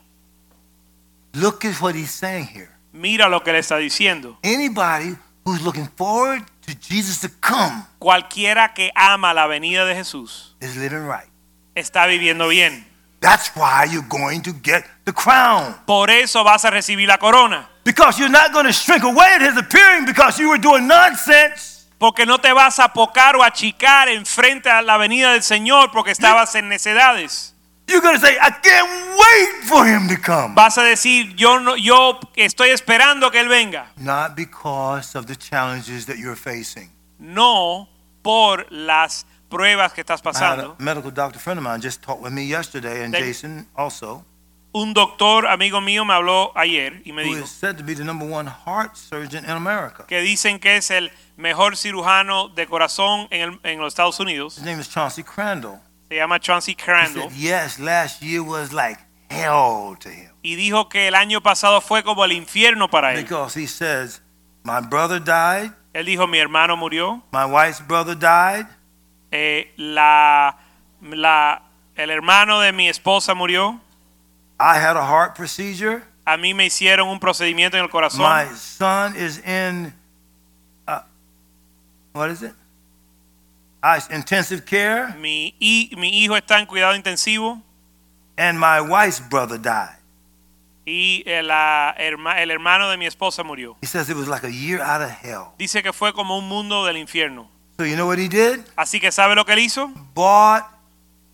Look at what he's saying here. Mira lo que le está diciendo. Anybody who's looking forward to Jesus to come Cualquiera que ama la venida de Jesús is living right. está viviendo bien. That's why you're going to get the crown. Por eso vas a recibir la corona. Because you're not going to shrink away at his appearing because you were doing nonsense. Porque no te vas a apocar o achicar enfrente a la venida del Señor porque estabas en necedades. You're going to say, I can't wait for him to come. Vas a decir, yo no, yo estoy esperando que él venga. Not because of the challenges that you're facing. No por las pruebas que estás I had pasando. a medical doctor friend of mine just talked with me yesterday, and Jason also, Un doctor amigo mío me habló ayer y me who dijo is said to be the number one heart surgeon in America. que dicen que es el mejor cirujano de corazón en, el- en los Estados Unidos. His name is Chauncey Crandall. Se llama Chauncey He Crandall. said, yes, last year was like hell to him Y dijo que el año pasado fue como el infierno para él. because he says, my brother died, Él dijo, mi hermano murió, my wife's brother died, eh, la, la, el hermano de mi esposa murió, I had a heart procedure, a mí me hicieron un procedimiento en el corazón, my son is in, uh, what is it? Uh, intensive care, mi, mi hijo está en cuidado intensivo and my wife's brother died. y herma- el hermano de mi esposa murió. He says it was like a year out of hell. Dice que fue como un mundo del infierno. So you know what he did? Así que ¿sabe lo que él hizo? Bought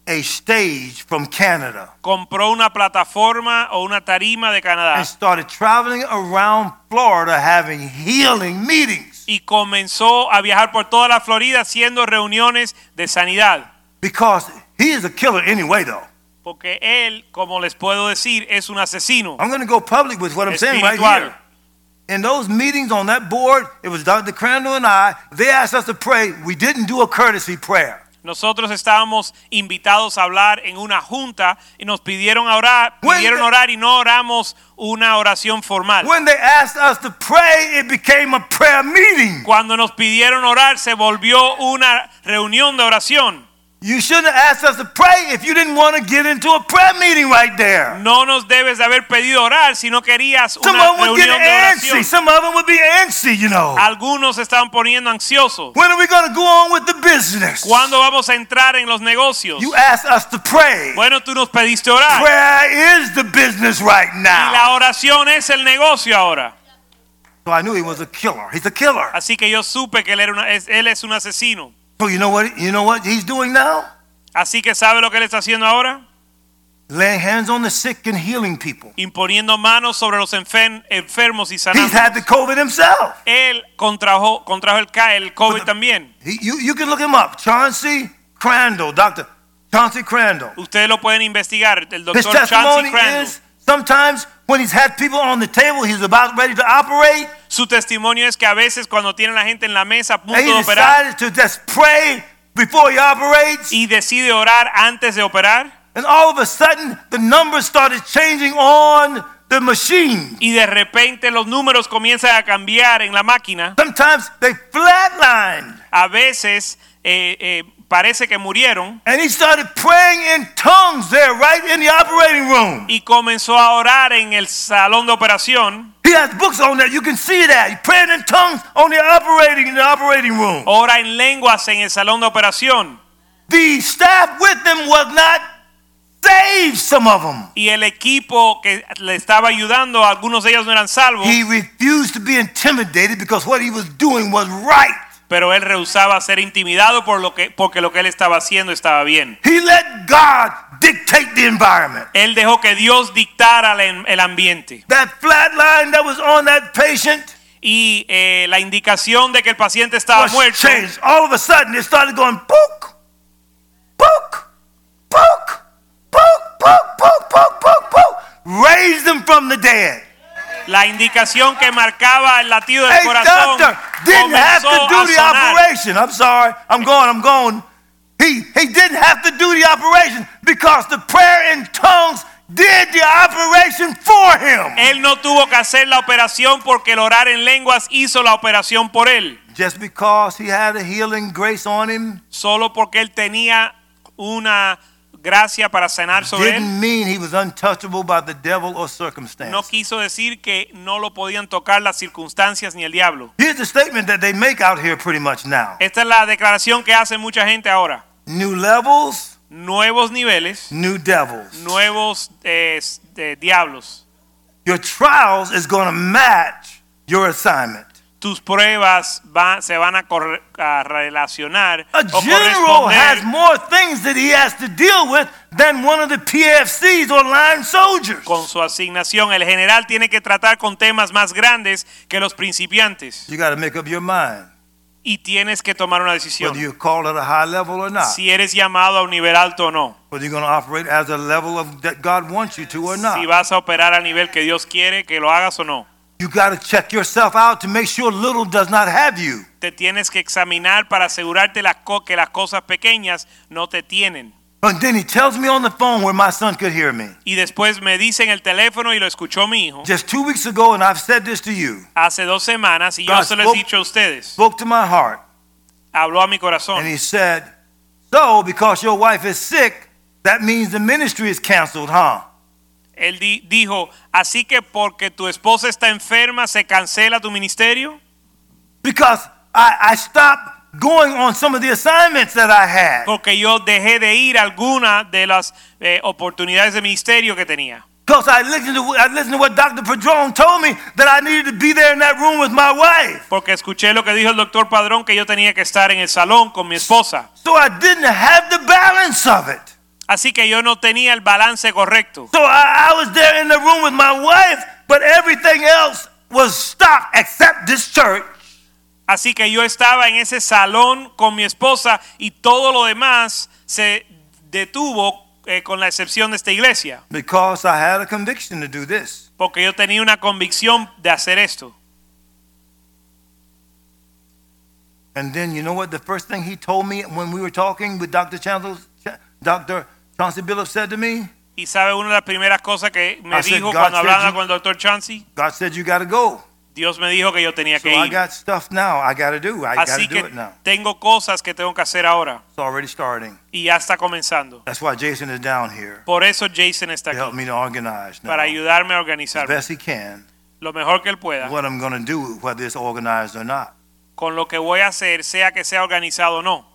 a stage from Canada Compró una plataforma o una tarima de Canadá and started traveling around Florida having healing meetings y comenzó a viajar por toda la Florida haciendo reuniones de sanidad. because he is a killer anyway though. Porque él, como les puedo decir, es un asesino I'm going to go public with what I'm saying right here. In those meetings on that board, it was Dr. Crandall and I. They asked us to pray. We didn't do a courtesy prayer. Nosotros estábamos invitados a hablar en una junta y nos pidieron orar, pidieron orar y no oramos una oración formal. When they asked us to pray, it became a prayer meeting. Cuando nos pidieron orar se volvió una reunión de oración. You shouldn't have asked us to pray if you didn't want to get into a prayer meeting right there. No nos debes de haber pedido orar si no querías Some una of them would get reunión de antsy. oración. Some of them would be antsy, you know. Algunos se estaban poniendo ansiosos. When are we going to go on with the business? ¿Cuándo vamos a entrar en los negocios? You asked us to pray. Bueno, tú nos pediste orar. Prayer is the business right Y now. la oración es el negocio ahora. So I knew he was a killer. He's a killer. Así que yo supe que él, era una- él es un asesino. So you know what? You know what he's doing now? Así que ¿sabe lo que él está haciendo ahora? Laying hands on the sick and healing people. Imponiendo manos sobre los enfer- enfermos y He's sanando. had the COVID himself. Él contrajo, contrajo el, el COVID también. He- you, you can look him up. Chauncey Crandall, Dr. Chauncey Crandall. Ustedes lo pueden investigar. El doctor Chauncey Crandall. is sometimes when he's had people on the table, he's about ready to operate. Su testimonio es que a veces cuando tiene la gente en la mesa a punto and he de operar decided to just pray before he operates, y decide orar antes de operar and all of a sudden the numbers started changing on the machine. y de repente los números comienzan a cambiar en la máquina, Sometimes they flatline. a veces eh, eh, parece que murieron And he started praying in tongues there, right in the operating room. y comenzó a orar en el salón de operación. He has books on that. You can see that. He's praying in tongues on the operating in the operating room. Ora en lenguas en el salón de operación. The staff with them was not saved, some of them. Y el equipo que le estaba ayudando, algunos de ellos no eran salvos, He refused to be intimidated because what he was doing was right. Pero él rehusaba ser intimidado por lo que, porque lo que él estaba haciendo estaba bien. He let God dictate the environment. Él dejó que Dios dictara el, el ambiente. That flat line that was on that patient Y eh, la indicación de que el paciente estaba muerto changed. All of a sudden, it started going poke, poke, poke, poke, poke, poke, poke, poke, poke. Raised them from the dead. La indicación que marcaba el latido del Hey, corazón doctor, didn't have to do the operation. I'm sorry. I'm going. I'm going. He he didn't have to do the operation because the prayer in tongues did the operation for him. Él no tuvo que hacer la operación porque el orar en lenguas hizo la operación por él. Just because he had a healing grace on him Solo porque él tenía una gracia para sanar sobre él. didn't mean he was untouchable by the devil or circumstance. No quiso decir que no lo podían tocar las circunstancias ni el diablo. Here's the statement that they make out here pretty much now. Esta es la declaración que hace mucha gente ahora. New levels, Nuevos niveles, new devils. nuevos eh, eh, diablos. Your trials is going to match your assignment. Tus pruebas va- se van a, corre- a relacionar A o general has more things that he has to deal with than one of the PFCs or line soldiers. con su asignación. El general tiene que tratar con temas más grandes que los principiantes You got to make up your mind y tienes que tomar una whether decisión. you're called at a high level or not. Si eres llamado a un nivel alto o no. Whether you're going to operate as a level of that God wants you to or Si not. vas a operar al nivel que Dios quiere que lo hagas o no. You got to check yourself out to make sure little does not have you. Te tienes que examinar para asegurarte las que las cosas pequeñas no te tienen. And then he tells me on the phone where my son could hear me. Y después me dice en el teléfono y lo escuchó mi hijo Just two weeks ago, and I've said this to you, hace dos semanas y yo se lo he dicho a ustedes. spoke to my heart, Habló a mi corazón. and he said, So, because your wife is sick, that means the ministry is canceled, huh? Él di- dijo, así que porque tu esposa está enferma se cancela tu ministerio. Because I, I stopped going on some of the assignments that I had. Porque yo dejé de ir a alguna de las eh, oportunidades de ministerio que tenía. Because I listened to I listened to what Dr. Padron told me that I needed to be there in that room with my wife. Porque escuché lo que dijo el doctor Padrón que yo tenía que estar en el salón con mi esposa. So I didn't have the balance of it. Así que yo no tenía el balance correcto. So I, was there in the room with my wife, but everything else was stopped except this church. Así que yo estaba en ese salón con mi esposa y todo lo demás se detuvo eh, con la excepción de esta iglesia. Because I had a conviction to do this. Porque yo tenía una convicción de hacer esto. And then you know what? The first thing he told me when we were talking with Dr. Chancellor, Dr. Chauncey Billups said to me, Y sabe una de las primeras cosas que me I said, dijo God cuando said hablaba you- con el doctor Chansey. God said you got to go. Dios me dijo que yo tenía So que I ir. got stuff now I got to do. I got to Así do que it now. tengo cosas que tengo que hacer ahora. It's already starting. Y ya está comenzando. That's why Jason is down here Por eso Jason está to help aquí. me to organize now Para ayudarme a as organizarme best he can lo mejor que él pueda. what I'm going to do, whether it's organized or not. Con lo que voy a hacer, sea que sea organizado o no.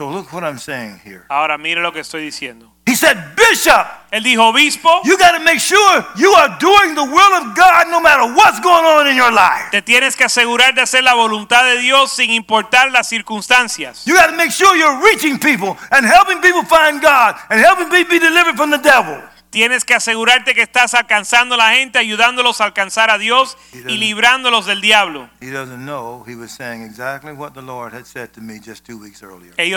So look what I'm saying here. Ahora mire lo que estoy diciendo. He said, Bishop, Él dijo, obispo, you got to make sure you are doing the will of God no matter what's going on in your life. te tienes que asegurar de hacer la voluntad de Dios sin importar las circunstancias. You got to make sure you're reaching people and helping people find God and helping people be delivered from the devil. Tienes que asegurarte que estás alcanzando a la gente, ayudándolos a alcanzar a Dios y librándolos del diablo. Ellos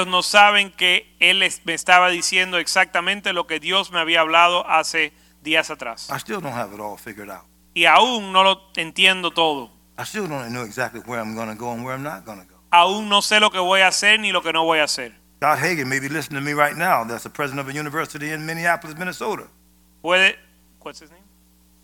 no saben que Él me estaba diciendo exactamente lo que Dios me había hablado hace días atrás. I still don't have it all figured out. Y aún no lo entiendo todo. Aún no sé lo que voy a hacer ni lo que no voy a hacer. Scott Hagan may be listening to me right now. That's the president of a university in Minneapolis, Minnesota. Puede, what's his name?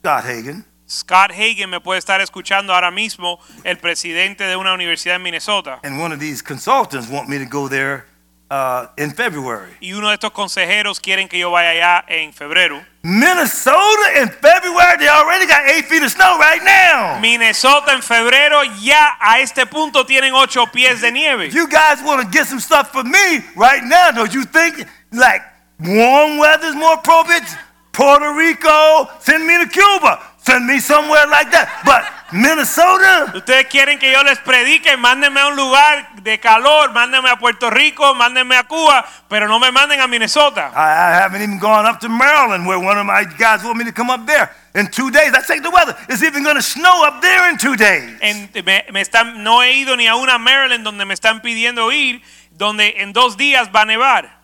Scott Hagan. Scott Hagan me puede estar escuchando ahora mismo, el presidente de una universidad en Minnesota. And one of these consultants want me to go there uh, in February. Y uno de estos consejeros quieren que yo vaya allá en febrero. Minnesota in February, they already got eight feet of snow right now. Minnesota en febrero ya a este punto tienen ocho pies de nieve. You guys want to get some stuff for me right now, don't you think like warm weather is more appropriate? Puerto Rico, send me to Cuba, send me somewhere like that. But Minnesota, Ustedes quieren que yo les predique, mándenme a un lugar de calor, mándenme a Puerto Rico, mándenme a Cuba, pero no me manden a Minnesota. I, I haven't even gone up to Maryland where one of my guys want me to come up there in two days. I checked the weather. It's even going to snow up there in two days. En- me, me están, no he ido ni a una Maryland donde me están pidiendo ir, donde en dos días va a nevar.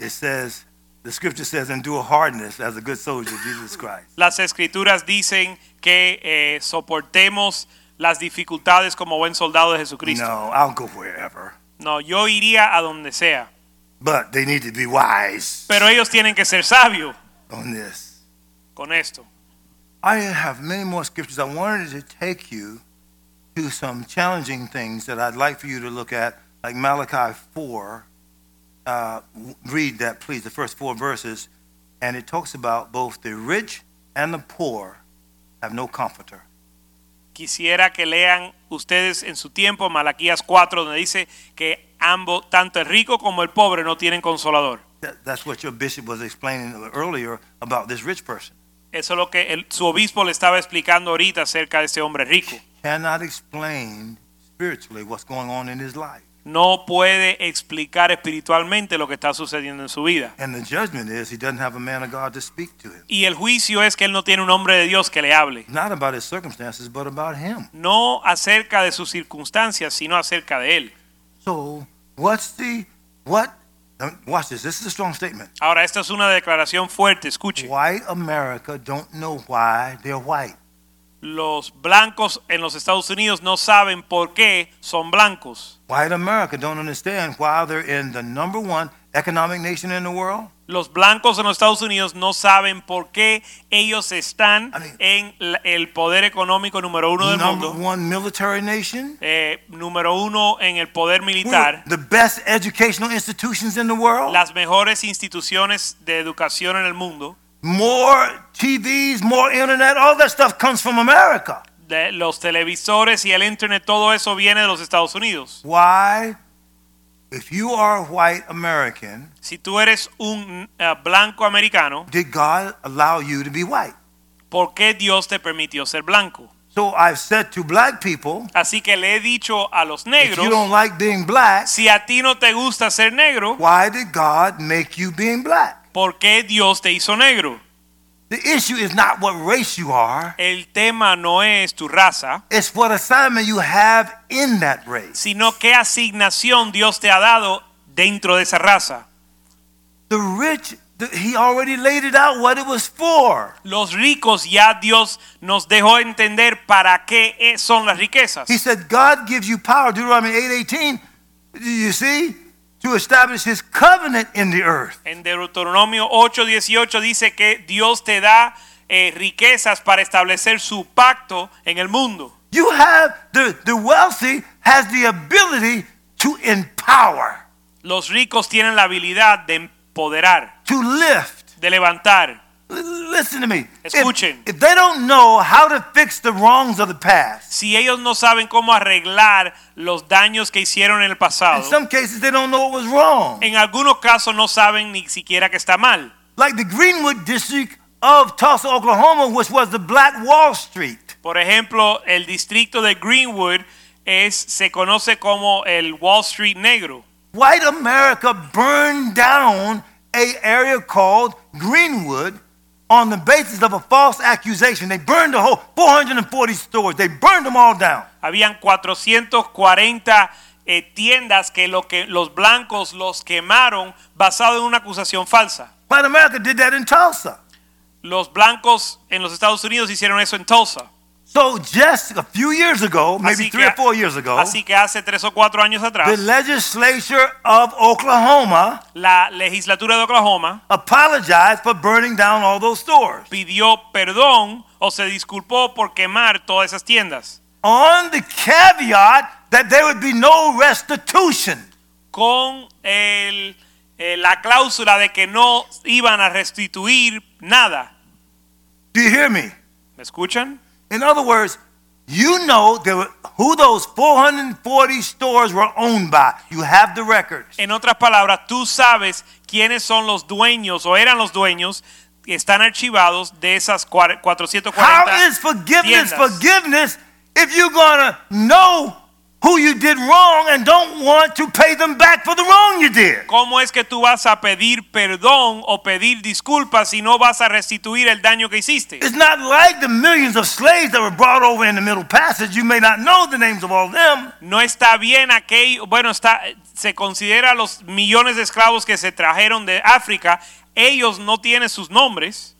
It says, the scripture says, endure hardness as a good soldier of Jesus Christ. Las escrituras dicen que eh, soportemos las dificultades como buen soldado de Jesucristo. No, I'll go wherever. No, yo iría a donde sea, But they need to be wise pero ellos tienen que ser sabios on this. con esto. I have many more scriptures. I wanted to take you to some challenging things that I'd like for you to look at, like Malachi 4. Uh, read that, please, the first four verses. And it talks about both the rich and the poor have no comforter. Quisiera que lean ustedes en su tiempo Malaquías 4, donde dice que ambos, tanto el rico como el pobre, no tienen consolador. That, that's what your bishop was explaining earlier about this rich person. Eso es lo que el- su obispo le estaba explicando ahorita acerca de este hombre rico. Cannot explain spiritually what's going on in his life. No puede explicar espiritualmente lo que está sucediendo en su vida. And the judgment is he doesn't have a man of God to speak to him. Y el juicio es que él no tiene un hombre de Dios que le hable. Not about his circumstances, but about him. No acerca de sus circunstancias, sino acerca de él. So, what's the what? uh, Watch this. This is a strong statement. Ahora, esta es una declaración fuerte, escuche. White America don't know why they're white. Los blancos en los Estados Unidos no saben por qué son blancos. White America don't understand why they're in the number one economic nation in the world. Los blancos en los Estados Unidos no saben por qué ellos están I mean- en el poder económico número uno del number mundo, one military nation. eh, número uno en el poder We're militar, the best educational institutions in the world. las mejores instituciones de educación en el mundo. More TVs, more internet, all that stuff comes from America. de los televisores y el internet, todo eso viene de los Estados Unidos. Why, if you are a white American, Si tú eres un eh, blanco americano, did God allow you to be white? ¿por qué Dios te permitió ser blanco? So I've said to black people, Así que le he dicho a los negros, if you don't like being black, si a ti no te gusta ser negro, why did God make you being black? ¿Por qué Dios te hizo negro? The issue is not what race you are, El tema no es tu raza, it's what assignment you have in that race. sino qué asignación Dios te ha dado dentro de esa raza. The rich, the, he already laid it out what it was for. Los ricos ya Dios nos dejó entender para qué es- son las riquezas. He said, God gives you power, Deuteronomy 8:18. Do you see? To establish his covenant in the earth. En Deuteronomio 8:18 dice que Dios te da eh, riquezas para establecer su pacto en el mundo. You have the, the wealthy has the ability to empower, Los ricos tienen la habilidad de empoderar, to lift. de levantar. Listen to me. If- Escuchen. If, they don't know how to fix the wrongs of the past, Si ellos no saben cómo arreglar los daños que hicieron en el in some cases they don't know what was wrong. en algunos casos no saben ni siquiera que está mal. Like the Greenwood district of Tulsa, Oklahoma, which was the Black Wall Street. Por ejemplo, el distrito de Greenwood es, se conoce como el Wall Street negro. White America burned down a area called Greenwood on the basis of a false accusation. They burned the whole 440 stores. They burned them all down. Habían 440 eh, tiendas que, lo que los blancos los quemaron basado en una acusación falsa. White America did that in Tulsa. Los blancos en los Estados Unidos hicieron eso en Tulsa. So just a few years ago, maybe Así three que- or four years ago, Así que hace tres o cuatro años the legislature of Oklahoma la legislatura de Oklahoma apologized for burning down all those stores pidió perdón o se disculpó por quemar todas esas tiendas on the caveat that there would be no restitution. con el- eh, la cláusula de que no iban a restituir nada. Do you hear me? ¿Me escuchan? In other words, you know were, who those 440 stores were owned by. You have the records. En otras palabras, tú sabes quiénes son los dueños o eran los dueños que están archivados de esas cua- 440 How is forgiveness tiendas. forgiveness if you're going to know who you did wrong and don't want to pay them back for the wrong you did? ¿Cómo es que tú vas a pedir perdón o pedir disculpas si no vas a restituir el daño que hiciste? It's not like the millions of slaves that were brought over in the Middle Passage. You may not know the names of all of them. No está bien aquello, bueno, está, se considera los millones de esclavos que se trajeron de África, ellos no tienen sus nombres,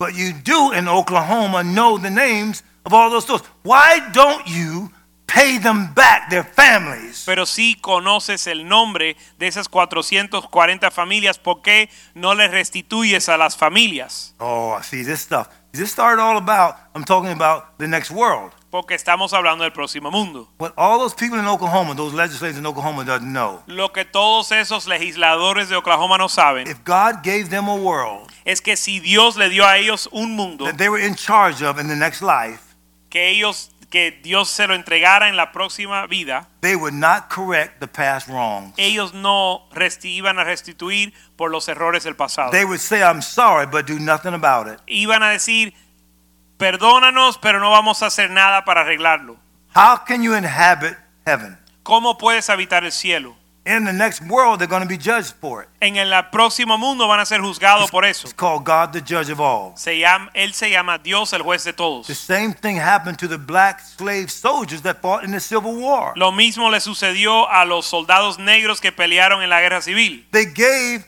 But you do in Oklahoma know the names of all those stores. Why don't you pay them back, their families? pero sí conoces el nombre de esas 440 familias, ¿por qué no les restituyes a las familias? Oh, I see this stuff. This started all about, I'm talking about the next world. Porque estamos hablando del próximo mundo. What all those people in Oklahoma, those legislators in Oklahoma doesn't know. Lo que todos esos legisladores de Oklahoma no saben If God gave them a world es que si Dios le dio a ellos un mundo that they were in charge of in the next life, que ellos que Dios se lo entregara en la próxima vida, they would not correct the past wrongs. ellos no iban a restituir por los errores del pasado. They would say, I'm sorry, but do nothing about it. Iban a decir, perdónanos, pero no vamos a hacer nada para arreglarlo. How can you inhabit heaven? ¿Cómo puedes habitar el cielo? In the next world, they're going to be judged for it. En el próximo mundo van a ser juzgados por eso. It's called God the judge of all. Se llama, él se llama Dios el juez de todos. The same thing happened to the black slave soldiers that fought in the Civil War. Lo mismo le sucedió a los soldados negros que pelearon en la guerra civil. They gave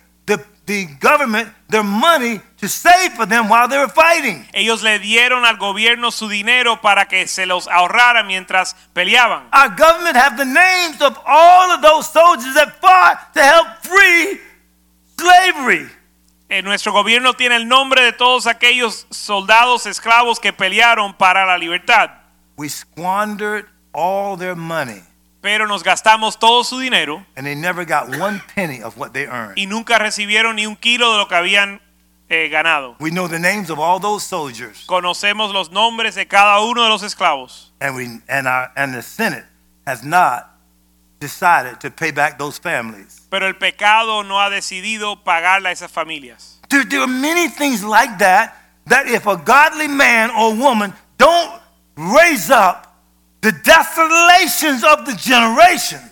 the, government their money to save for them while they were fighting. Ellos le dieron al gobierno su dinero para que se los ahorrara mientras peleaban. Our government have the names of all of those soldiers that fought to help free slavery. Eh, nuestro gobierno tiene el nombre de todos aquellos soldados esclavos que pelearon para la libertad. We squandered all their money Pero nos gastamos todo su dinero and they never got one penny of what they earned. y nunca recibieron ni un kilo de lo que habían eh, ganado. We know the names of all those soldiers Conocemos los nombres de cada uno de los esclavos. and we and our and the Senate has not decided to pay back those families. Pero el pecado no ha decidido pagarle a esas familias. There, there are many things like that that if a godly man or woman don't raise up the desolations of the generations,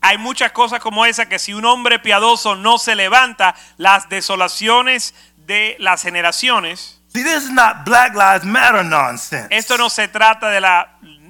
Hay muchas cosas como esa que si un hombre piadoso no se levanta, las desolaciones de las generaciones, see, this is not Black Lives Matter nonsense. esto no se trata de la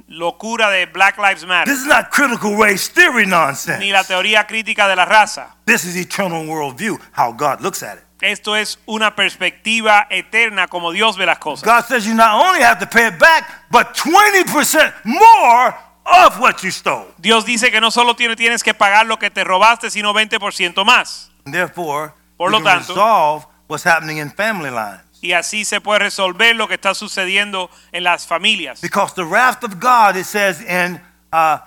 locura de Black Lives Matter, This is not critical race theory nonsense. ni la teoría crítica de la raza. This is eternal worldview, how God looks at it. Esto es una perspectiva eterna como Dios ve las cosas. God says you not only have to pay it back, but 20% more of what you stole. Dios dice que no solo tiene- tienes que pagar lo que te robaste, sino 20% más. Therefore, Por lo tanto- resolve what's happening in family lines. Y así se puede resolver lo que está sucediendo en las familias. Because the wrath of God, it says in uh,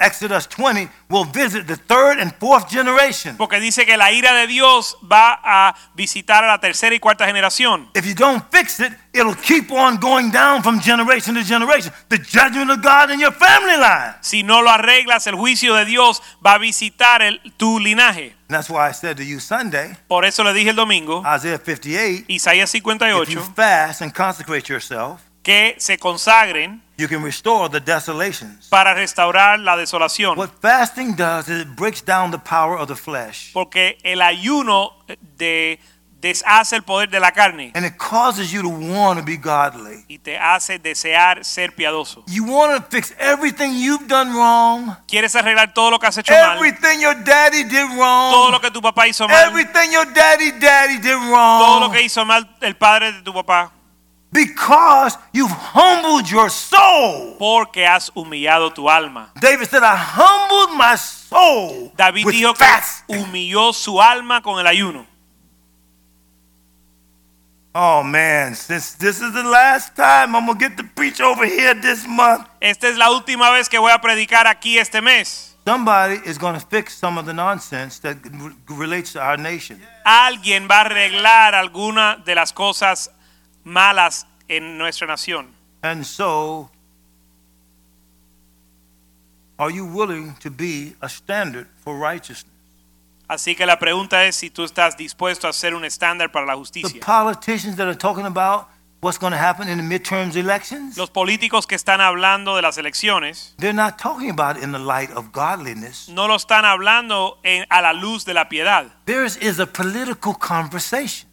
Exodus 20, will visit the third and fourth generation. Porque dice que la ira de Dios va a visitar a la tercera y cuarta generación. If you don't fix it, it'll keep on going down from generation to generation. The judgment of God in your family line. Si no lo arreglas, el juicio de Dios va a visitar el- tu linaje. And that's why I said to you Sunday, Por eso le dije el domingo, Isaiah 58, Isaías if you 58, fast and consecrate yourself, que se consagren you can restore the desolations. para restaurar la desolación. What fasting does is it breaks down the power of the flesh. Porque el ayuno de, deshace el poder de la carne And it causes you to want to be godly. y te hace desear ser piadoso. You want to fix everything you've done wrong, Quieres arreglar todo lo que has hecho mal, everything your daddy did todo lo wrong, que tu papá hizo mal, everything your daddy daddy did todo lo wrong. que hizo mal el padre de tu papá. Because you've humbled your soul. porque has humillado tu alma. David said, I humbled my soul David with dijo que fasting. humilló su alma con el ayuno. Oh man, since this is the last time I'm gonna get to preach over here this month, Esta es la última vez que voy a predicar aquí este mes. somebody is gonna fix some of the nonsense that relates to our nation. Alguien va a arreglar alguna de las cosas malas en nuestra nación. And so, are you willing to be a standard for righteousness? Así que la pregunta es si tú estás dispuesto a ser un estándar para la The justicia. politicians that are talking about what's going to happen in the midterms elections, Los políticos que están hablando de las elecciones they're not talking about it in the light of godliness. no lo están hablando en- a la luz de la piedad. Theirs is a political conversation.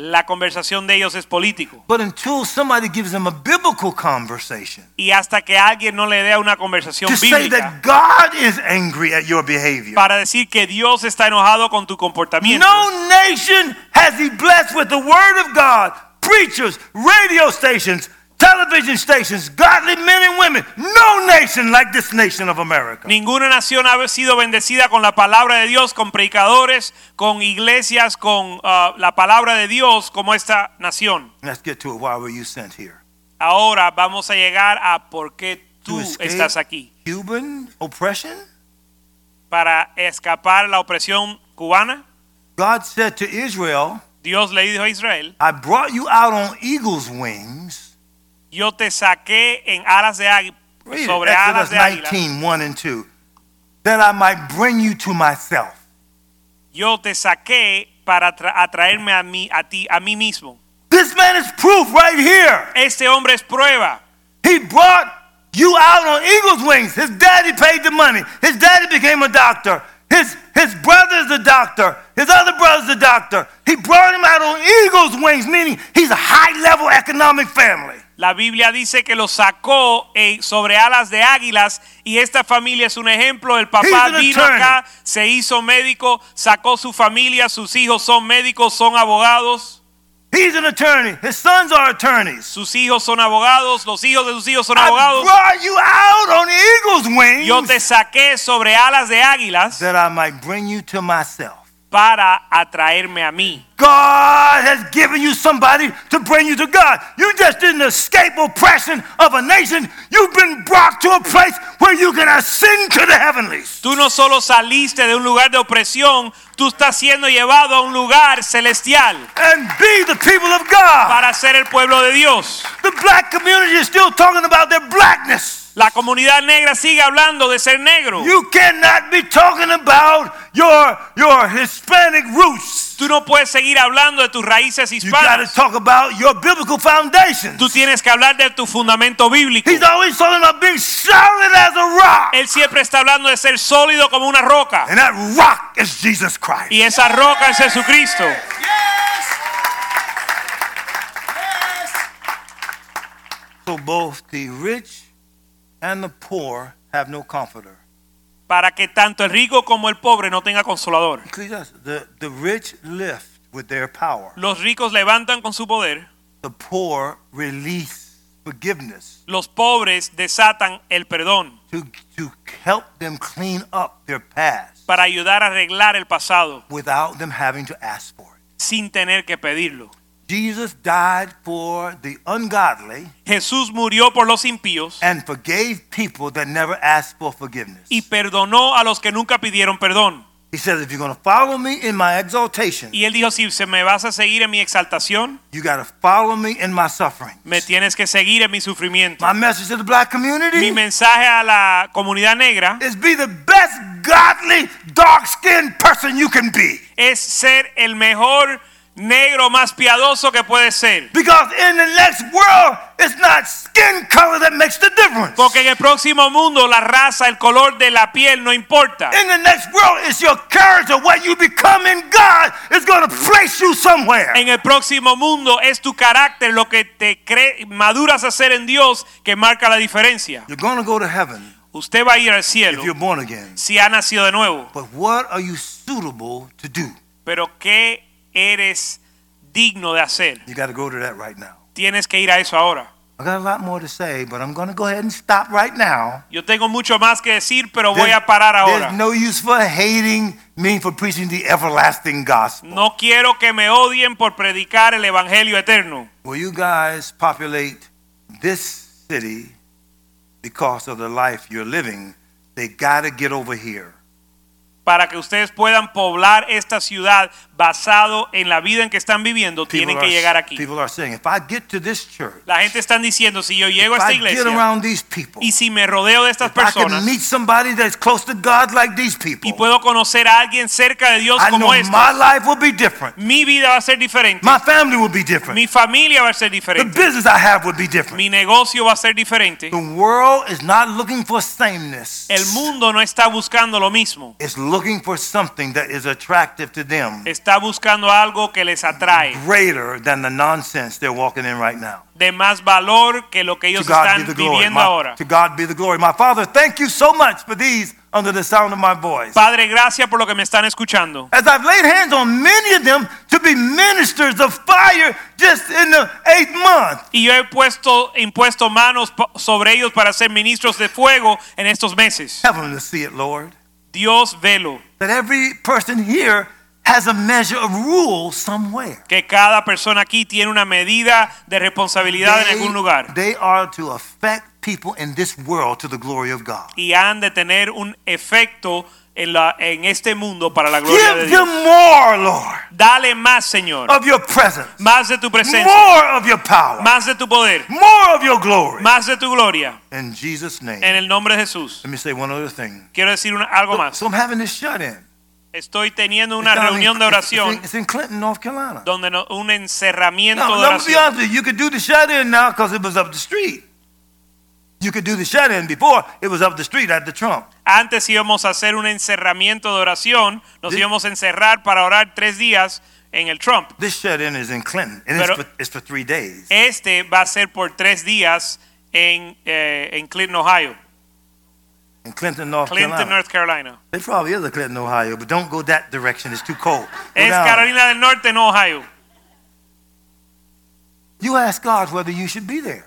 La conversación de ellos es político. But until somebody gives them a biblical conversation Y hasta que alguien no le dé una conversación to say that God is angry at your behavior, para decir que Dios está enojado con tu comportamiento. no nation has He blessed with the Word of God, preachers, radio stations, television stations, godly men and women. No nation like this nation of America. Ninguna nación ha sido bendecida con la palabra de Dios, con predicadores, con iglesias, con ah, la palabra de Dios como esta nación. Let's get to it. Why were you sent here? Ahora vamos a llegar a por qué tú estás aquí. Cuban oppression? Para escapar la opresión cubana, God said to Israel, Dios le dijo a Israel, I brought you out on eagle's wings. Yo te saqué en alas de águila, sobre Exodus alas de águila. 19, 1 and 2. That I might bring you to myself. Yo te saqué para atraerme a mí, a ti, a mí mismo. This man is proof right here. Este hombre es prueba. He brought you out on eagle's wings. His daddy paid the money. His daddy became a doctor. His, his brother's a doctor. His other brother's a doctor. He brought him out on eagle's wings, meaning he's a high level economic family. La Biblia dice que lo sacó eh, sobre alas de águilas y esta familia es un ejemplo. El papá vino acá, se hizo médico, sacó su familia, sus hijos son médicos, son abogados, He's an attorney. His sons are attorneys. sus hijos son abogados, los hijos de sus hijos son I abogados. brought you out on eagle's wings Yo te saqué sobre alas de águilas that I might bring you to myself. Para atraerme a mí. God has given you somebody to bring you to God. You just didn't escape oppression of a nation. You've been brought to a place where you can ascend to the heavenlies. Tú no solo saliste de un lugar de opresión, tú estás siendo llevado a un lugar celestial And be the people of God. para ser el pueblo de Dios. The black community is still talking about their blackness. La comunidad negra sigue hablando de ser negro. You cannot be talking about your, your Hispanic roots. Tú no puedes seguir hablando de tus raíces You hispanas. talk about your biblical foundations. Tú tienes que hablar de tu fundamento bíblico. He's always talking about being solid as a rock. Él siempre está hablando de ser sólido como una roca. And that rock is Jesus Christ. Y esa roca es Jesucristo. So both the rich and the poor have no comforter. Para que tanto el rico como el pobre no tenga consolador. The, the rich lift with their power. Los ricos levantan con su poder. The poor release forgiveness Los pobres desatan el perdón to, to help them clean up their past para ayudar a arreglar el pasado without them having to ask for it. sin tener que pedirlo. Jesus died for the ungodly Jesús murió por los impíos and forgave people that never asked for forgiveness. y perdonó a los que nunca pidieron perdón. He says, if you're going to follow me in my exaltation, Y él dijo, si se me vas a seguir en mi exaltación, you got to follow me in my suffering. me tienes que seguir en mi sufrimiento. My message to the black community Mi mensaje a la comunidad negra is be the best godly, dark-skinned person you can be. es ser el mejor negro más piadoso que puede ser. Because in the next world, it's not skin color that makes the difference. Porque en el próximo mundo la raza, el color de la piel no importa. In the next world, it's your character, what you become in God is going to place you somewhere. En el próximo mundo es tu carácter lo que te cree, maduras a ser en Dios que marca la diferencia. You're going to go to heaven Usted va a ir al if cielo you're born again. si ha nacido de nuevo. But what are you suitable to do? Pero ¿qué eres digno de hacer? You got to go to that right now. Tienes que ir a eso ahora. I got a lot more to say, but I'm going to go ahead and stop right now. Yo tengo mucho más que decir, pero voy There's- a parar There's ahora. no use for hating me for preaching the everlasting gospel. No quiero que me odien por predicar el evangelio eterno. Will you guys populate this city because of the life you're living? They got to get over here. Para que ustedes puedan poblar esta ciudad basado en la vida en que están viviendo, tienen are, que llegar aquí. people are saying, if I get to this church, La gente está diciendo, si yo llego a esta I iglesia these people, y si me rodeo de estas personas meet somebody that's close to God like these people, y puedo conocer a alguien cerca de Dios I como estos, my life will be different. mi vida va a ser diferente. My family will be different. Mi familia va a ser The diferente. business I have will be different. Mi negocio va a ser diferente. The world is not looking for sameness. El mundo no está buscando lo mismo. It's looking for something that is attractive to them, Está buscando algo que les atrae, greater than the nonsense they're walking in right now. de más valor que lo que To ellos be están viviendo My- ahora. to God be the glory. My Father, thank you so much for these under the sound of my voice. Padre, gracias por lo que me están escuchando. As I've laid hands on many of them to be ministers of fire just in the eighth month. Y yo he puesto, impuesto manos sobre ellos para ser ministros de fuego en estos meses. Help them to see it, Lord. Dios velo, That every person here has a measure of rule somewhere. que cada persona aquí tiene una medida de responsabilidad en algún lugar. they are to affect people in this world to the glory of God. Y han de tener un efecto en, la, en este mundo para la gloria de Give Dios. them more, Lord, Dale más, Señor. of your presence, Más de tu presencia. more of your power, Más de tu poder. more of your glory. Más de tu gloria. In Jesus' name. En el nombre de Jesús. Let me say one other thing. Quiero decir una- algo más. So I'm having this shut in. Estoy teniendo una reunión de oración It's in Clinton, North Carolina. donde no- un encerramiento Now, de let me be oración. honest with you. Could do the shut in now because it was up the street. You could do the shut in before it was up the street at the Trump. Antes íbamos a hacer un encerramiento de oración. Nos Thi- íbamos a encerrar para orar tres días en el Trump. This shut in is in Clinton, and Pero- it's, for, it's for three days. Este va a ser por tres días en, eh, en Clinton, Ohio. In Clinton, North Clinton, Carolina. North Carolina. There probably is a Clinton, Ohio, but don't go that direction. It's too cold. Go Es down. Carolina del Norte, no Ohio. You ask God whether you should be there.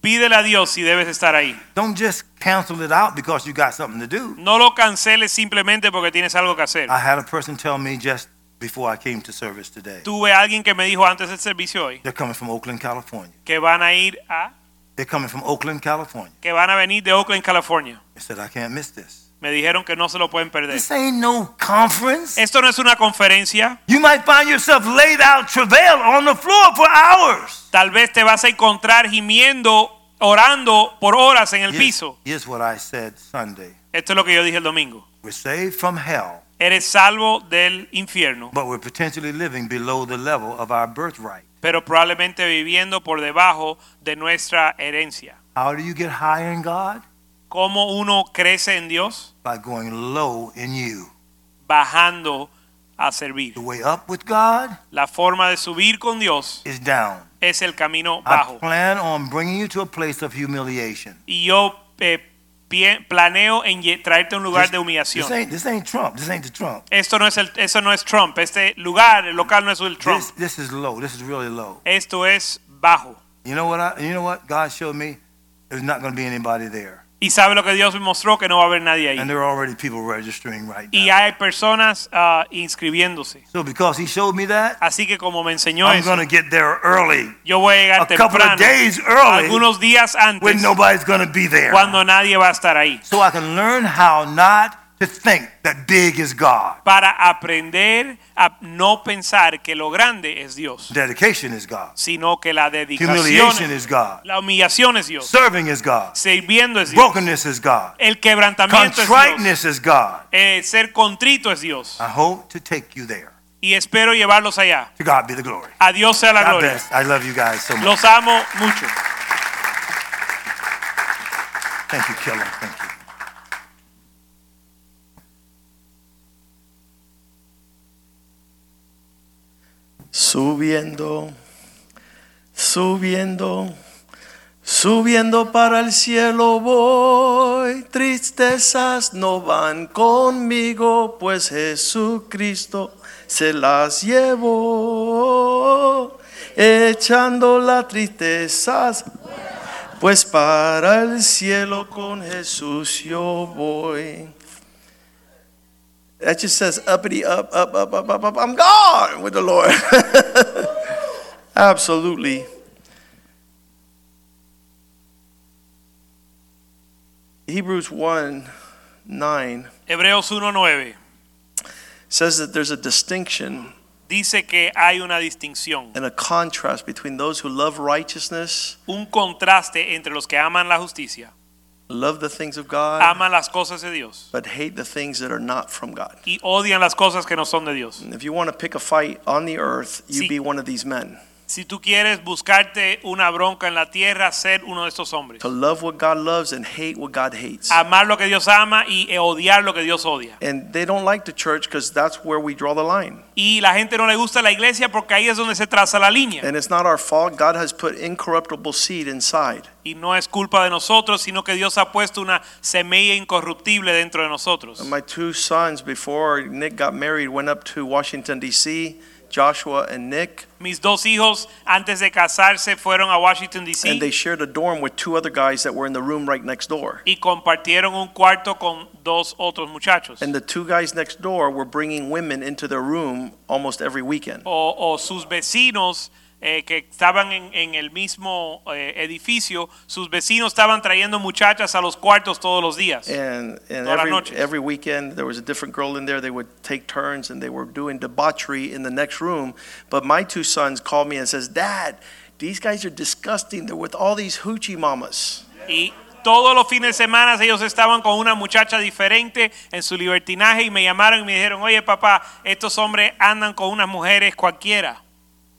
Pídele a Dios si debes estar ahí. Don't just cancel it out because you got something to do. No lo canceles simplemente porque tienes algo que hacer. I had a person tell me just before I came to service today. Tuve alguien que me dijo antes del servicio hoy They're coming from Oakland, California. que van a ir a They're coming from Oakland, California. que van a venir de Oakland, California. They said, I can't miss this. Me dijeron que no se lo pueden perder. This ain't no conference. Esto no es una conferencia. You might find yourself laid out, travail on the floor for hours. Tal vez te vas a encontrar gimiendo, orando por horas en el Here's, piso. here's what I said Sunday. Esto es lo que yo dije el domingo. We're saved from hell, Eres salvo del infierno, but we're potentially living below the level of our birthright. Pero probablemente viviendo por debajo de nuestra herencia. How do you get higher in God? ¿Cómo uno crece en Dios? By going low in you. Bajando a servir. The way up with God La forma de subir con Dios is down. es el camino I bajo. plan on bringing you to a place of humiliation. Y yo eh, planeo en traerte a un lugar This, de this humillación. ain't, this ain't Trump. This ain't the Trump. Esto no es el, eso no es Trump. Este lugar, el local no es el Trump. This, this is low. This is really low. Esto es bajo. You know what? I, you know what? God showed me. There's not going to be anybody there, Y sabe lo que Dios me mostró que no va a haber nadie and ahí. there are already people registering right Y now. hay personas ah, inscribiéndose. So because He showed me that, Así que como me enseñó I'm eso, get there early, yo voy a llegar a couple temprano, of days early, algunos días antes, when nobody's be there, cuando nadie va a estar ahí, so I can learn how not to think that big is God. para aprender a no pensar que lo grande es Dios, Dedication is God. sino que la dedicación, Humiliation is God. la humillación es Dios, Serving is God. sirviendo es Dios, Brokenness is God. el quebrantamiento es Dios, Contriteness is God. eh, ser contrito es Dios. I hope to take you there. Y espero llevarlos allá. To God be the glory. A Dios sea la God gloria. bless. I love you guys so much. Los amo mucho. Thank you, Killer. Thank you. Subiendo, subiendo, subiendo para el cielo voy. Tristezas no van conmigo, pues Jesucristo se las llevó. Echando la tristezas, pues para el cielo con Jesús yo voy. That just says uppity up, up, up, up, up, up. I'm gone with the Lord. Absolutely. Hebrews 1 9 Hebreos 1.9 says that there's a distinction dice que hay una distinción, and a contrast between those who love righteousness, un contraste entre los que aman la justicia, love the things of God, aman las cosas de Dios but hate the things that are not from God. y odian las cosas que no son de Dios. If you want to pick a fight on the earth, you Sí. be one of these men. Si tú quieres buscarte una bronca en la tierra, ser uno de estos hombres. To love what God loves and hate what God hates. Amar lo que Dios ama y odiar lo que Dios odia. And they don't like the church because that's where we draw the line. Y la gente no le gusta la iglesia porque ahí es donde se traza la línea. And it's not our fault. God has put incorruptible seed inside. Y no es culpa de nosotros, sino que Dios ha puesto una semilla incorruptible dentro de nosotros. And my two sons, before Nick got married, went up to Washington, D.C., Joshua and Nick, Mis dos hijos, antes de casarse, fueron a Washington, D.C. and they shared a dorm with two other guys that were in the room right next door. y compartieron un cuarto con dos otros muchachos. And the two guys next door were bringing women into their room almost every weekend. O, o sus vecinos eh, que estaban en, en el mismo eh, edificio, sus vecinos estaban trayendo muchachas a los cuartos todos los días. And, and Todas las every, noches. every weekend there was a different girl in there. They would take turns and they were doing debauchery in the next room. But my two sons called me and says, Dad, these guys are disgusting. They're with all these hoochie mamas. Y todos los fines de semana ellos estaban con una muchacha diferente en su libertinaje y me llamaron y me dijeron, oye papá, estos hombres andan con unas mujeres cualquiera.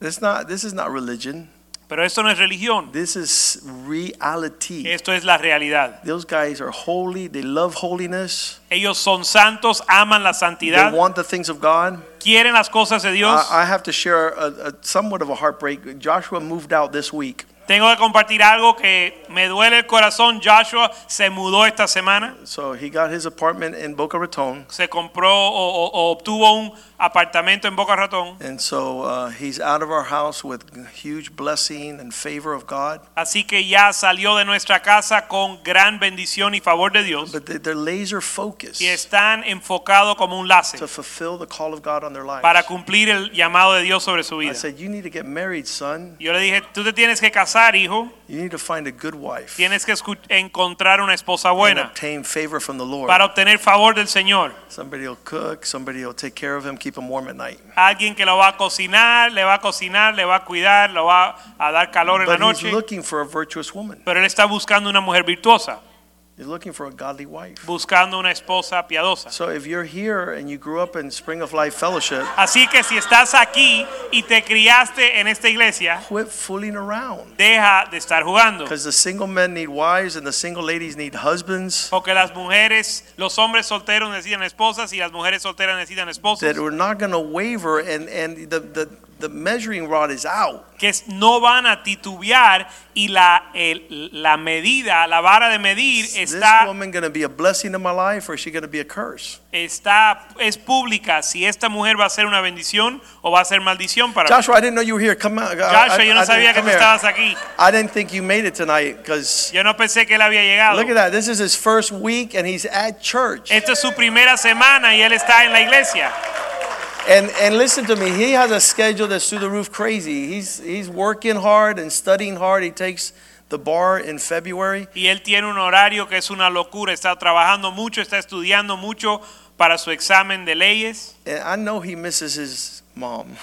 This not this is not religion. Pero esto no es religión, This is reality. esto es la realidad. Those guys are holy. They love holiness. Ellos son santos, aman la santidad. They want the things of God. quieren las cosas de Dios. I, I have to share a, a somewhat of a heartbreak. Joshua moved out this week. Tengo que compartir algo que me duele el corazón. Joshua se mudó esta semana, So he got his apartment in Boca Raton. se compró o, o- o obtuvo un apartamento en Boca Ratón. And so uh, he's out of our house with huge blessing and favor of God. Así que ya salió de nuestra casa con gran bendición y favor de Dios. But they- they're laser focused y están enfocados como un láser to fulfill the call of God on their lives. para cumplir el llamado de Dios sobre su vida. I said, You need to get married, son. Yo le dije, tú te tienes que casar, hijo. You need to find a good wife Tienes que encontrar una esposa and buena obtain favor from the Lord. para obtener favor del Señor. Somebody will cook, somebody will take care of him, keep him warm at night. Alguien que lo va a cocinar, le va a cocinar, le va a cuidar, lo va a dar calor en la But he's noche. looking for a virtuous woman. Pero él está buscando una mujer virtuosa, He's looking for a godly wife. buscando una esposa piadosa. So if you're here and you grew up in Spring of Life Fellowship, Así que si estás aquí y te criaste en esta iglesia, quit fooling around. deja de estar jugando. Because the single men need wives and the single ladies need husbands Porque las mujeres, los hombres solteros necesitan esposas y las mujeres solteras necesitan esposos. that we're not going to waver and, and the, the, the measuring rod is out. Que no van a titubear y la, el- la medida, la vara de medir Is this woman going to be a blessing in my life or is she going to be a curse? está, es pública. Si esta mujer va a ser una bendición o va a ser maldición para. Joshua, I didn't know you were here. Come on. Uh, Joshua, I- yo no I sabía que tú estabas aquí. I didn't think you made it tonight because Yo no pensé que él había llegado. look at that. This is his first week and he's at church. Esta es su primera semana y él está en la iglesia. And and listen to me, he has a schedule that's through the roof crazy. He's he's working hard and studying hard. He takes the bar in February. Y él tiene un horario que es una locura. Está trabajando mucho, está estudiando mucho para su examen de leyes. And I know he misses his mom.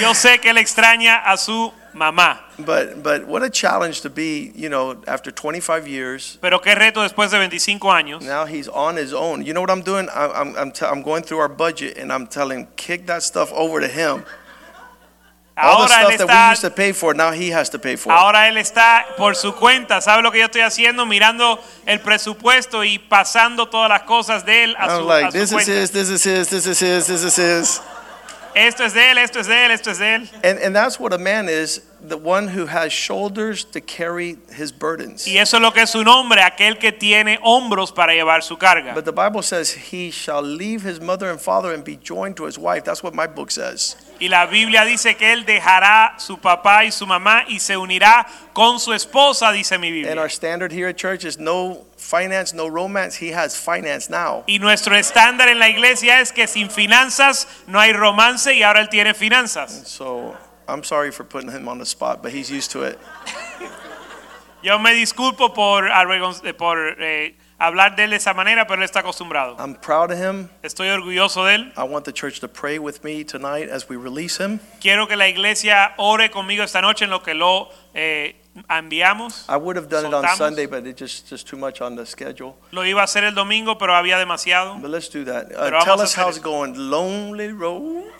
Yo sé que él extraña a su mamá. But but what a challenge to be, you know, after 25 years. Pero qué reto después de 25 años. Now he's on his own. You know what I'm doing? I, I'm I'm, t- I'm going through our budget and I'm telling him kick that stuff over to him. All the Ahora él stuff that we está, used to pay for, now he has to pay for. ahora él está por su cuenta. ¿Sabe lo que yo estoy haciendo? Mirando el presupuesto y pasando todas las cosas de él a su, was like, su this is cuenta. his, this is his, this is his, this is his. Esto es él, esto es él, esto es él. And, and that's what a man is the one who has shoulders to carry his burdens. Y eso es lo que es su nombre, aquel que tiene hombros para llevar su carga. But the Bible says he shall leave his mother and father and be joined to his wife. That's what my book says. Y la Biblia dice que él dejará su papá y su mamá y se unirá con su esposa, dice mi Biblia. And our standard here at church is no finance, no romance. He has finance now. Y nuestro estándar en la iglesia es que sin finanzas no hay romance y ahora él tiene finanzas. So I'm sorry for putting him on the spot, but he's used to it. Yo me disculpo por, eh, por eh, hablar de él de esa manera, pero él está acostumbrado. I'm proud of him. Estoy orgulloso de él. I want the church to pray with me tonight as we release him. Quiero que la iglesia ore conmigo esta noche en lo que lo eh, enviamos. I would have done it on Soltamos. Sunday, but it just just too much on the schedule. Lo iba a hacer el domingo, pero había demasiado. But let's do that. Pero Uh, tell a us hacer how's it eso. going. Lonely road.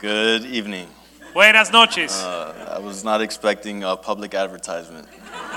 Good evening. Buenas noches. Uh, I was not expecting a public advertisement,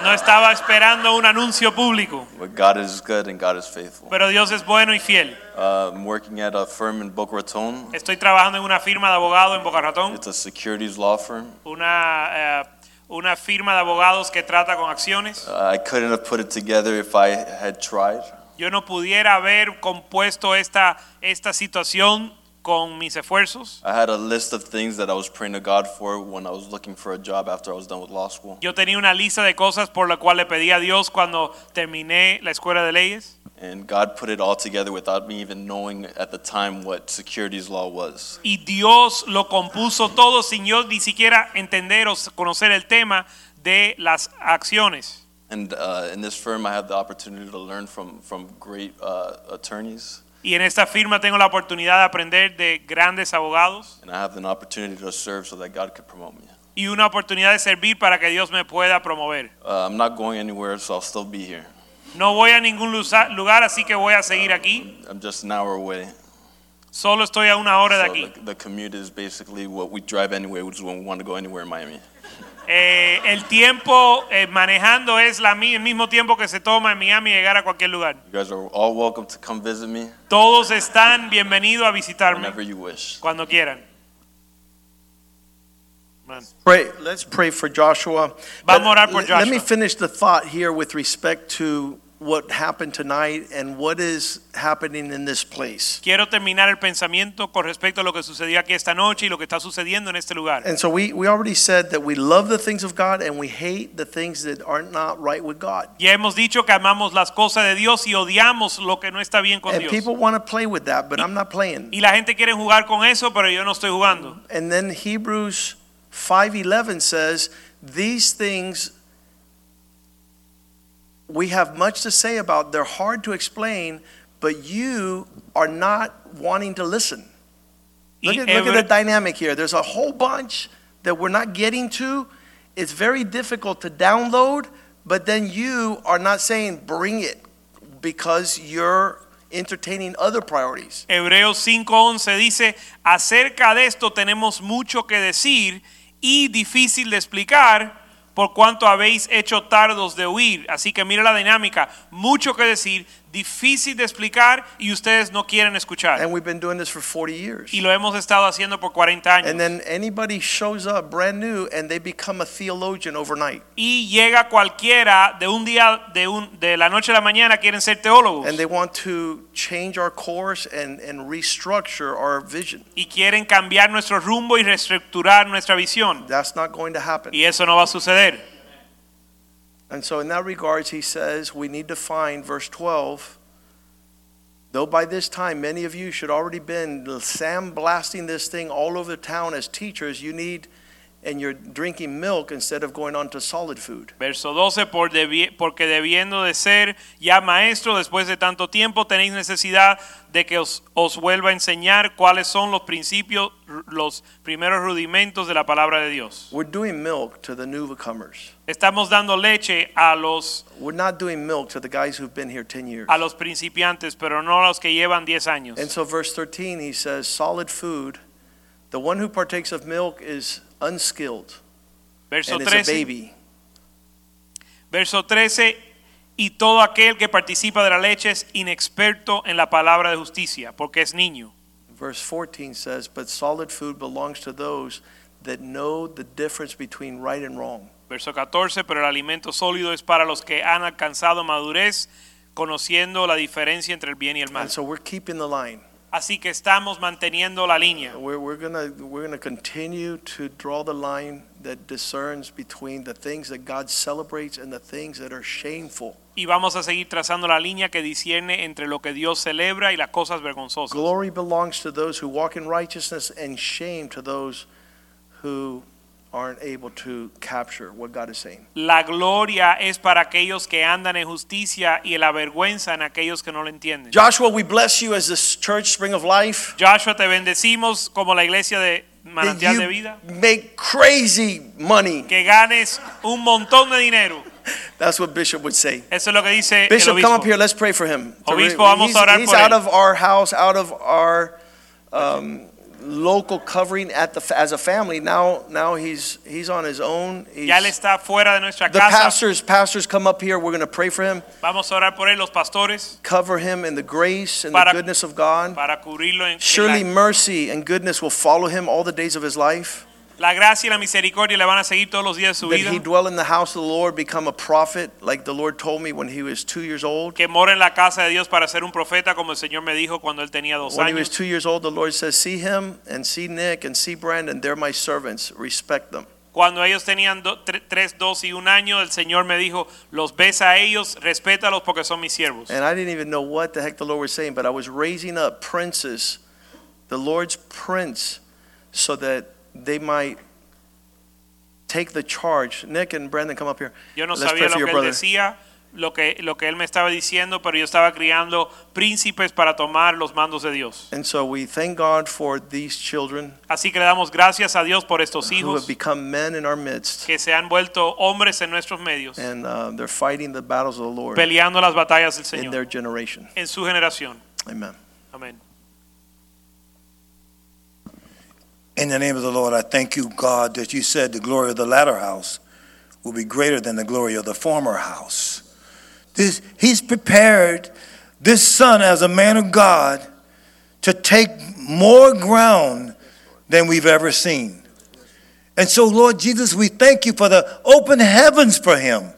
No estaba esperando un anuncio público, but God is good and God is faithful. pero Dios es bueno y fiel. Uh, I'm working at a firm in Boca Raton. Estoy trabajando en una firma de abogados en Boca Ratón, It's a securities law firm. una, eh, una firma de abogados que trata con acciones. Uh, I couldn't have put it together if I had tried. Yo no pudiera haber compuesto esta, esta situación con mis esfuerzos. I had a list of things that I was praying to God for when I was looking for a job after I was done with law school. Yo tenía una lista de cosas por la cual le pedí a Dios cuando terminé la escuela de leyes. And God put it all together without me even knowing at the time what securities law was. Y Dios lo compuso todo sin yo ni siquiera entender o conocer el tema de las acciones. And uh, in this firm, I had the opportunity to learn from, from great uh, attorneys. Y en esta firma tengo la oportunidad de aprender de grandes abogados And I have an opportunity to serve so that God could promote me. y una oportunidad de servir para que Dios me pueda promover. Uh, I'm not going anywhere, so I'll still be here. No voy a ningún lusa- lugar, así que voy a seguir aquí. I'm just an hour away. Solo estoy a una hora de So aquí. the, the commute is basically what we drive anyway, which is when we want to go anywhere in Miami. Eh, el tiempo eh, manejando es la, mi- el mismo tiempo que se toma en Miami llegar a cualquier lugar. You guys are all welcome to come visit me Todos están bienvenidos a visitarme whenever you wish. cuando quieran. Man. Pray. Let's pray for Joshua. Vamos a orar por Let me Joshua. finish the thought here with respect to what happened tonight and what is happening in this place. Quiero terminar el pensamiento con respecto a lo que sucedió aquí esta noche y lo que está sucediendo en este lugar. And so we, we already said that we love the things of God and we hate the things that are not right with God. Ya hemos dicho que amamos las cosas de Dios y odiamos lo que no está bien con And Dios. people want to play with that, but I'm not playing. Y la gente quiere jugar con eso, pero yo no estoy jugando. And then Hebrews 5:11 says, "These things we have much to say about. They're hard to explain, but you are not wanting to listen." Look at, look at the dynamic here. There's a whole bunch that we're not getting to. It's very difficult to download, but then you are not saying bring it because you're entertaining other priorities. Hebreos 5:11 dice, acerca de esto tenemos mucho que decir y difícil de explicar por cuanto habéis hecho tardos de oír. Así que mira la dinámica, mucho que decir, difícil de explicar y ustedes no quieren escuchar. And we've been doing this for 40 years. Y lo hemos estado haciendo por 40 años. And then anybody shows up brand new and they become a theologian overnight. y llega cualquiera de un día, de, un, de la noche a la mañana, quieren ser teólogos. And they want to change our course and, and restructure our vision. y quieren cambiar nuestro rumbo y reestructurar nuestra visión. That's not going to happen. Y eso no va a suceder. And so, in that regards, he says we need to find, verse 12, though by this time many of you should already been sandblasting this thing all over the town as teachers, you need, and you're drinking milk instead of going on to solid food. Verso 12, por debi- porque debiendo de ser ya maestro después de tanto tiempo, tenéis necesidad de que os, os vuelva a enseñar cuáles son los principios, los primeros rudimentos de la palabra de Dios. We're doing milk to the newcomers. Estamos dando leche a los, We're not doing milk to the guys who've been here 10 years. a los principiantes, pero no a los que llevan 10 años. And so, verse 13, he says, solid food, the one who partakes of milk is unskilled Verso and is a 13. baby. Verso 13, y todo aquel que participa de la leche es inexperto en la palabra de justicia, porque es niño. verse 14 says, But solid food belongs to those that know the difference between right and wrong. Verso 14, pero el alimento sólido es para los que han alcanzado madurez, conociendo la diferencia entre el bien y el mal. And so we're keeping the line. Así que estamos manteniendo la línea. We're, we're gonna we're gonna continue to draw the line that discerns between the things that God celebrates and the things that are shameful. Y vamos a seguir trazando la línea que discierne entre lo que Dios celebra y las cosas vergonzosas. Glory belongs to those who walk in righteousness, and shame to those who aren't able to capture what God is saying. La gloria es para aquellos que andan en justicia y la vergüenza en aquellos que no lo entienden. Joshua, we bless you as this church, Spring of Life. Joshua, te bendecimos como la iglesia de manantial de vida. make crazy money. Que ganes un montón de dinero. That's what Bishop would say. Eso es lo que dice el Bishop, come up here. Let's pray for him. Obispo, vamos he's a orar he's por out él. of our house, out of our um, local covering at the as a family. Now, now he's he's on his own. He's, Ya él está fuera de nuestra the casa. pastors, pastors, come up here. We're going to pray for him. Vamos a orar por él, los pastores, Cover him in the grace and Para- the goodness of God. para cubrirlo en en Surely la, mercy and goodness will follow him all the days of his life. La gracia y la misericordia le van a seguir todos los días de su That vida. he dwell in the house of the Lord, become a prophet, like the Lord told me when he was two years old. Que mora en la casa de Dios para ser un profeta, como el Señor me dijo cuando él tenía dos When he was años. two years old, the Lord says, See him and see Nick and see Brandon. They're my servants. Respect them. Cuando ellos tenían do- tre- tres, dos y un año, el Señor me dijo, los ves a ellos, respétalos porque son mis siervos. And I didn't even know what the heck the Lord was saying, but I was raising up princes, the Lord's prince, so that they might take the charge. Nick and Brandon, come up here. Yo no Let's sabía pray for lo que él decía, lo que, lo que él me estaba diciendo, pero yo estaba criando príncipes para tomar los mandos de Dios. And so we thank God for these children Así que le damos gracias a Dios por estos who have hijos become men in our midst, que se han vuelto hombres en nuestros medios, and uh, they're fighting the battles of the Lord peleando las batallas del in their generation. en su generación. Amen. Amén. In the name of the Lord, I thank you, God, that you said the glory of the latter house will be greater than the glory of the former house. This, he's prepared this son as a man of God to take more ground than we've ever seen. And so, Lord Jesus, we thank you for the open heavens for him,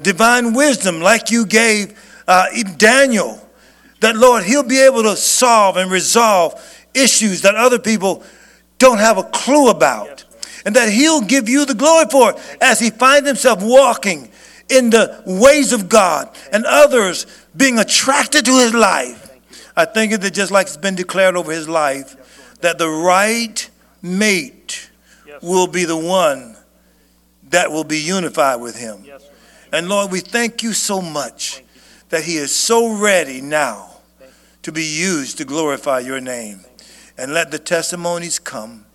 divine wisdom like you gave uh, Daniel, that, Lord, he'll be able to solve and resolve issues that other people don't have a clue about. And that he'll give you the glory for it as he finds himself walking in the ways of God and others being attracted to his life. I think that just like it's been declared over his life, that the right mate will be the one that will be unified with him. And Lord, we thank you so much that he is so ready now to be used to glorify your name. And let the testimonies come.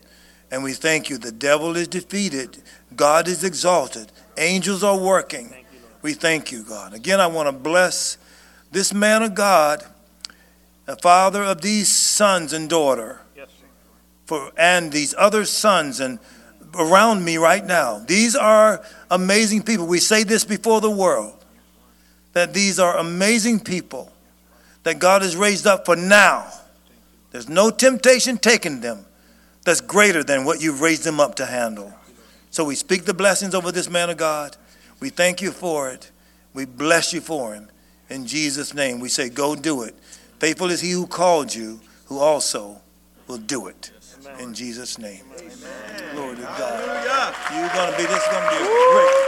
And we thank you. The devil is defeated, God is exalted, angels are working. We thank you, God. Again, I want to bless this man of God, the father of these sons and daughter, for and these other sons and around me right now. These are amazing people. We say this before the world that these are amazing people that God has raised up for now. There's no temptation taking them that's greater than what you've raised them up to handle. So we speak the blessings over this man of God. We thank you for it. We bless you for him. In Jesus' name, we say, Go do it. Faithful is he who called you, who also will do it. In Jesus' name. Glory to God. You're going to be, this is going to be great.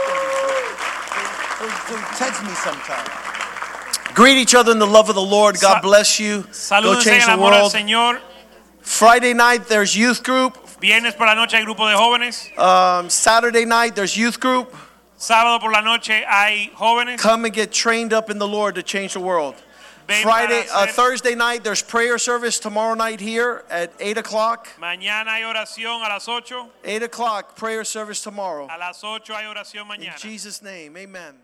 So, so text me sometime. Greet each other in the love of the Lord. God bless you. Go change the world. Friday night, there's youth group. Viernes por la noche hay grupo de jóvenes. Um, Saturday night, there's youth group. Sábado por la noche hay jóvenes. Come and get trained up in the Lord to change the world. Friday, uh, Thursday night, there's prayer service tomorrow night here at 8 o'clock. Mañana hay oración a las 8. 8 o'clock, prayer service tomorrow. A las 8 hay oración mañana. In. Jesus' name, amen.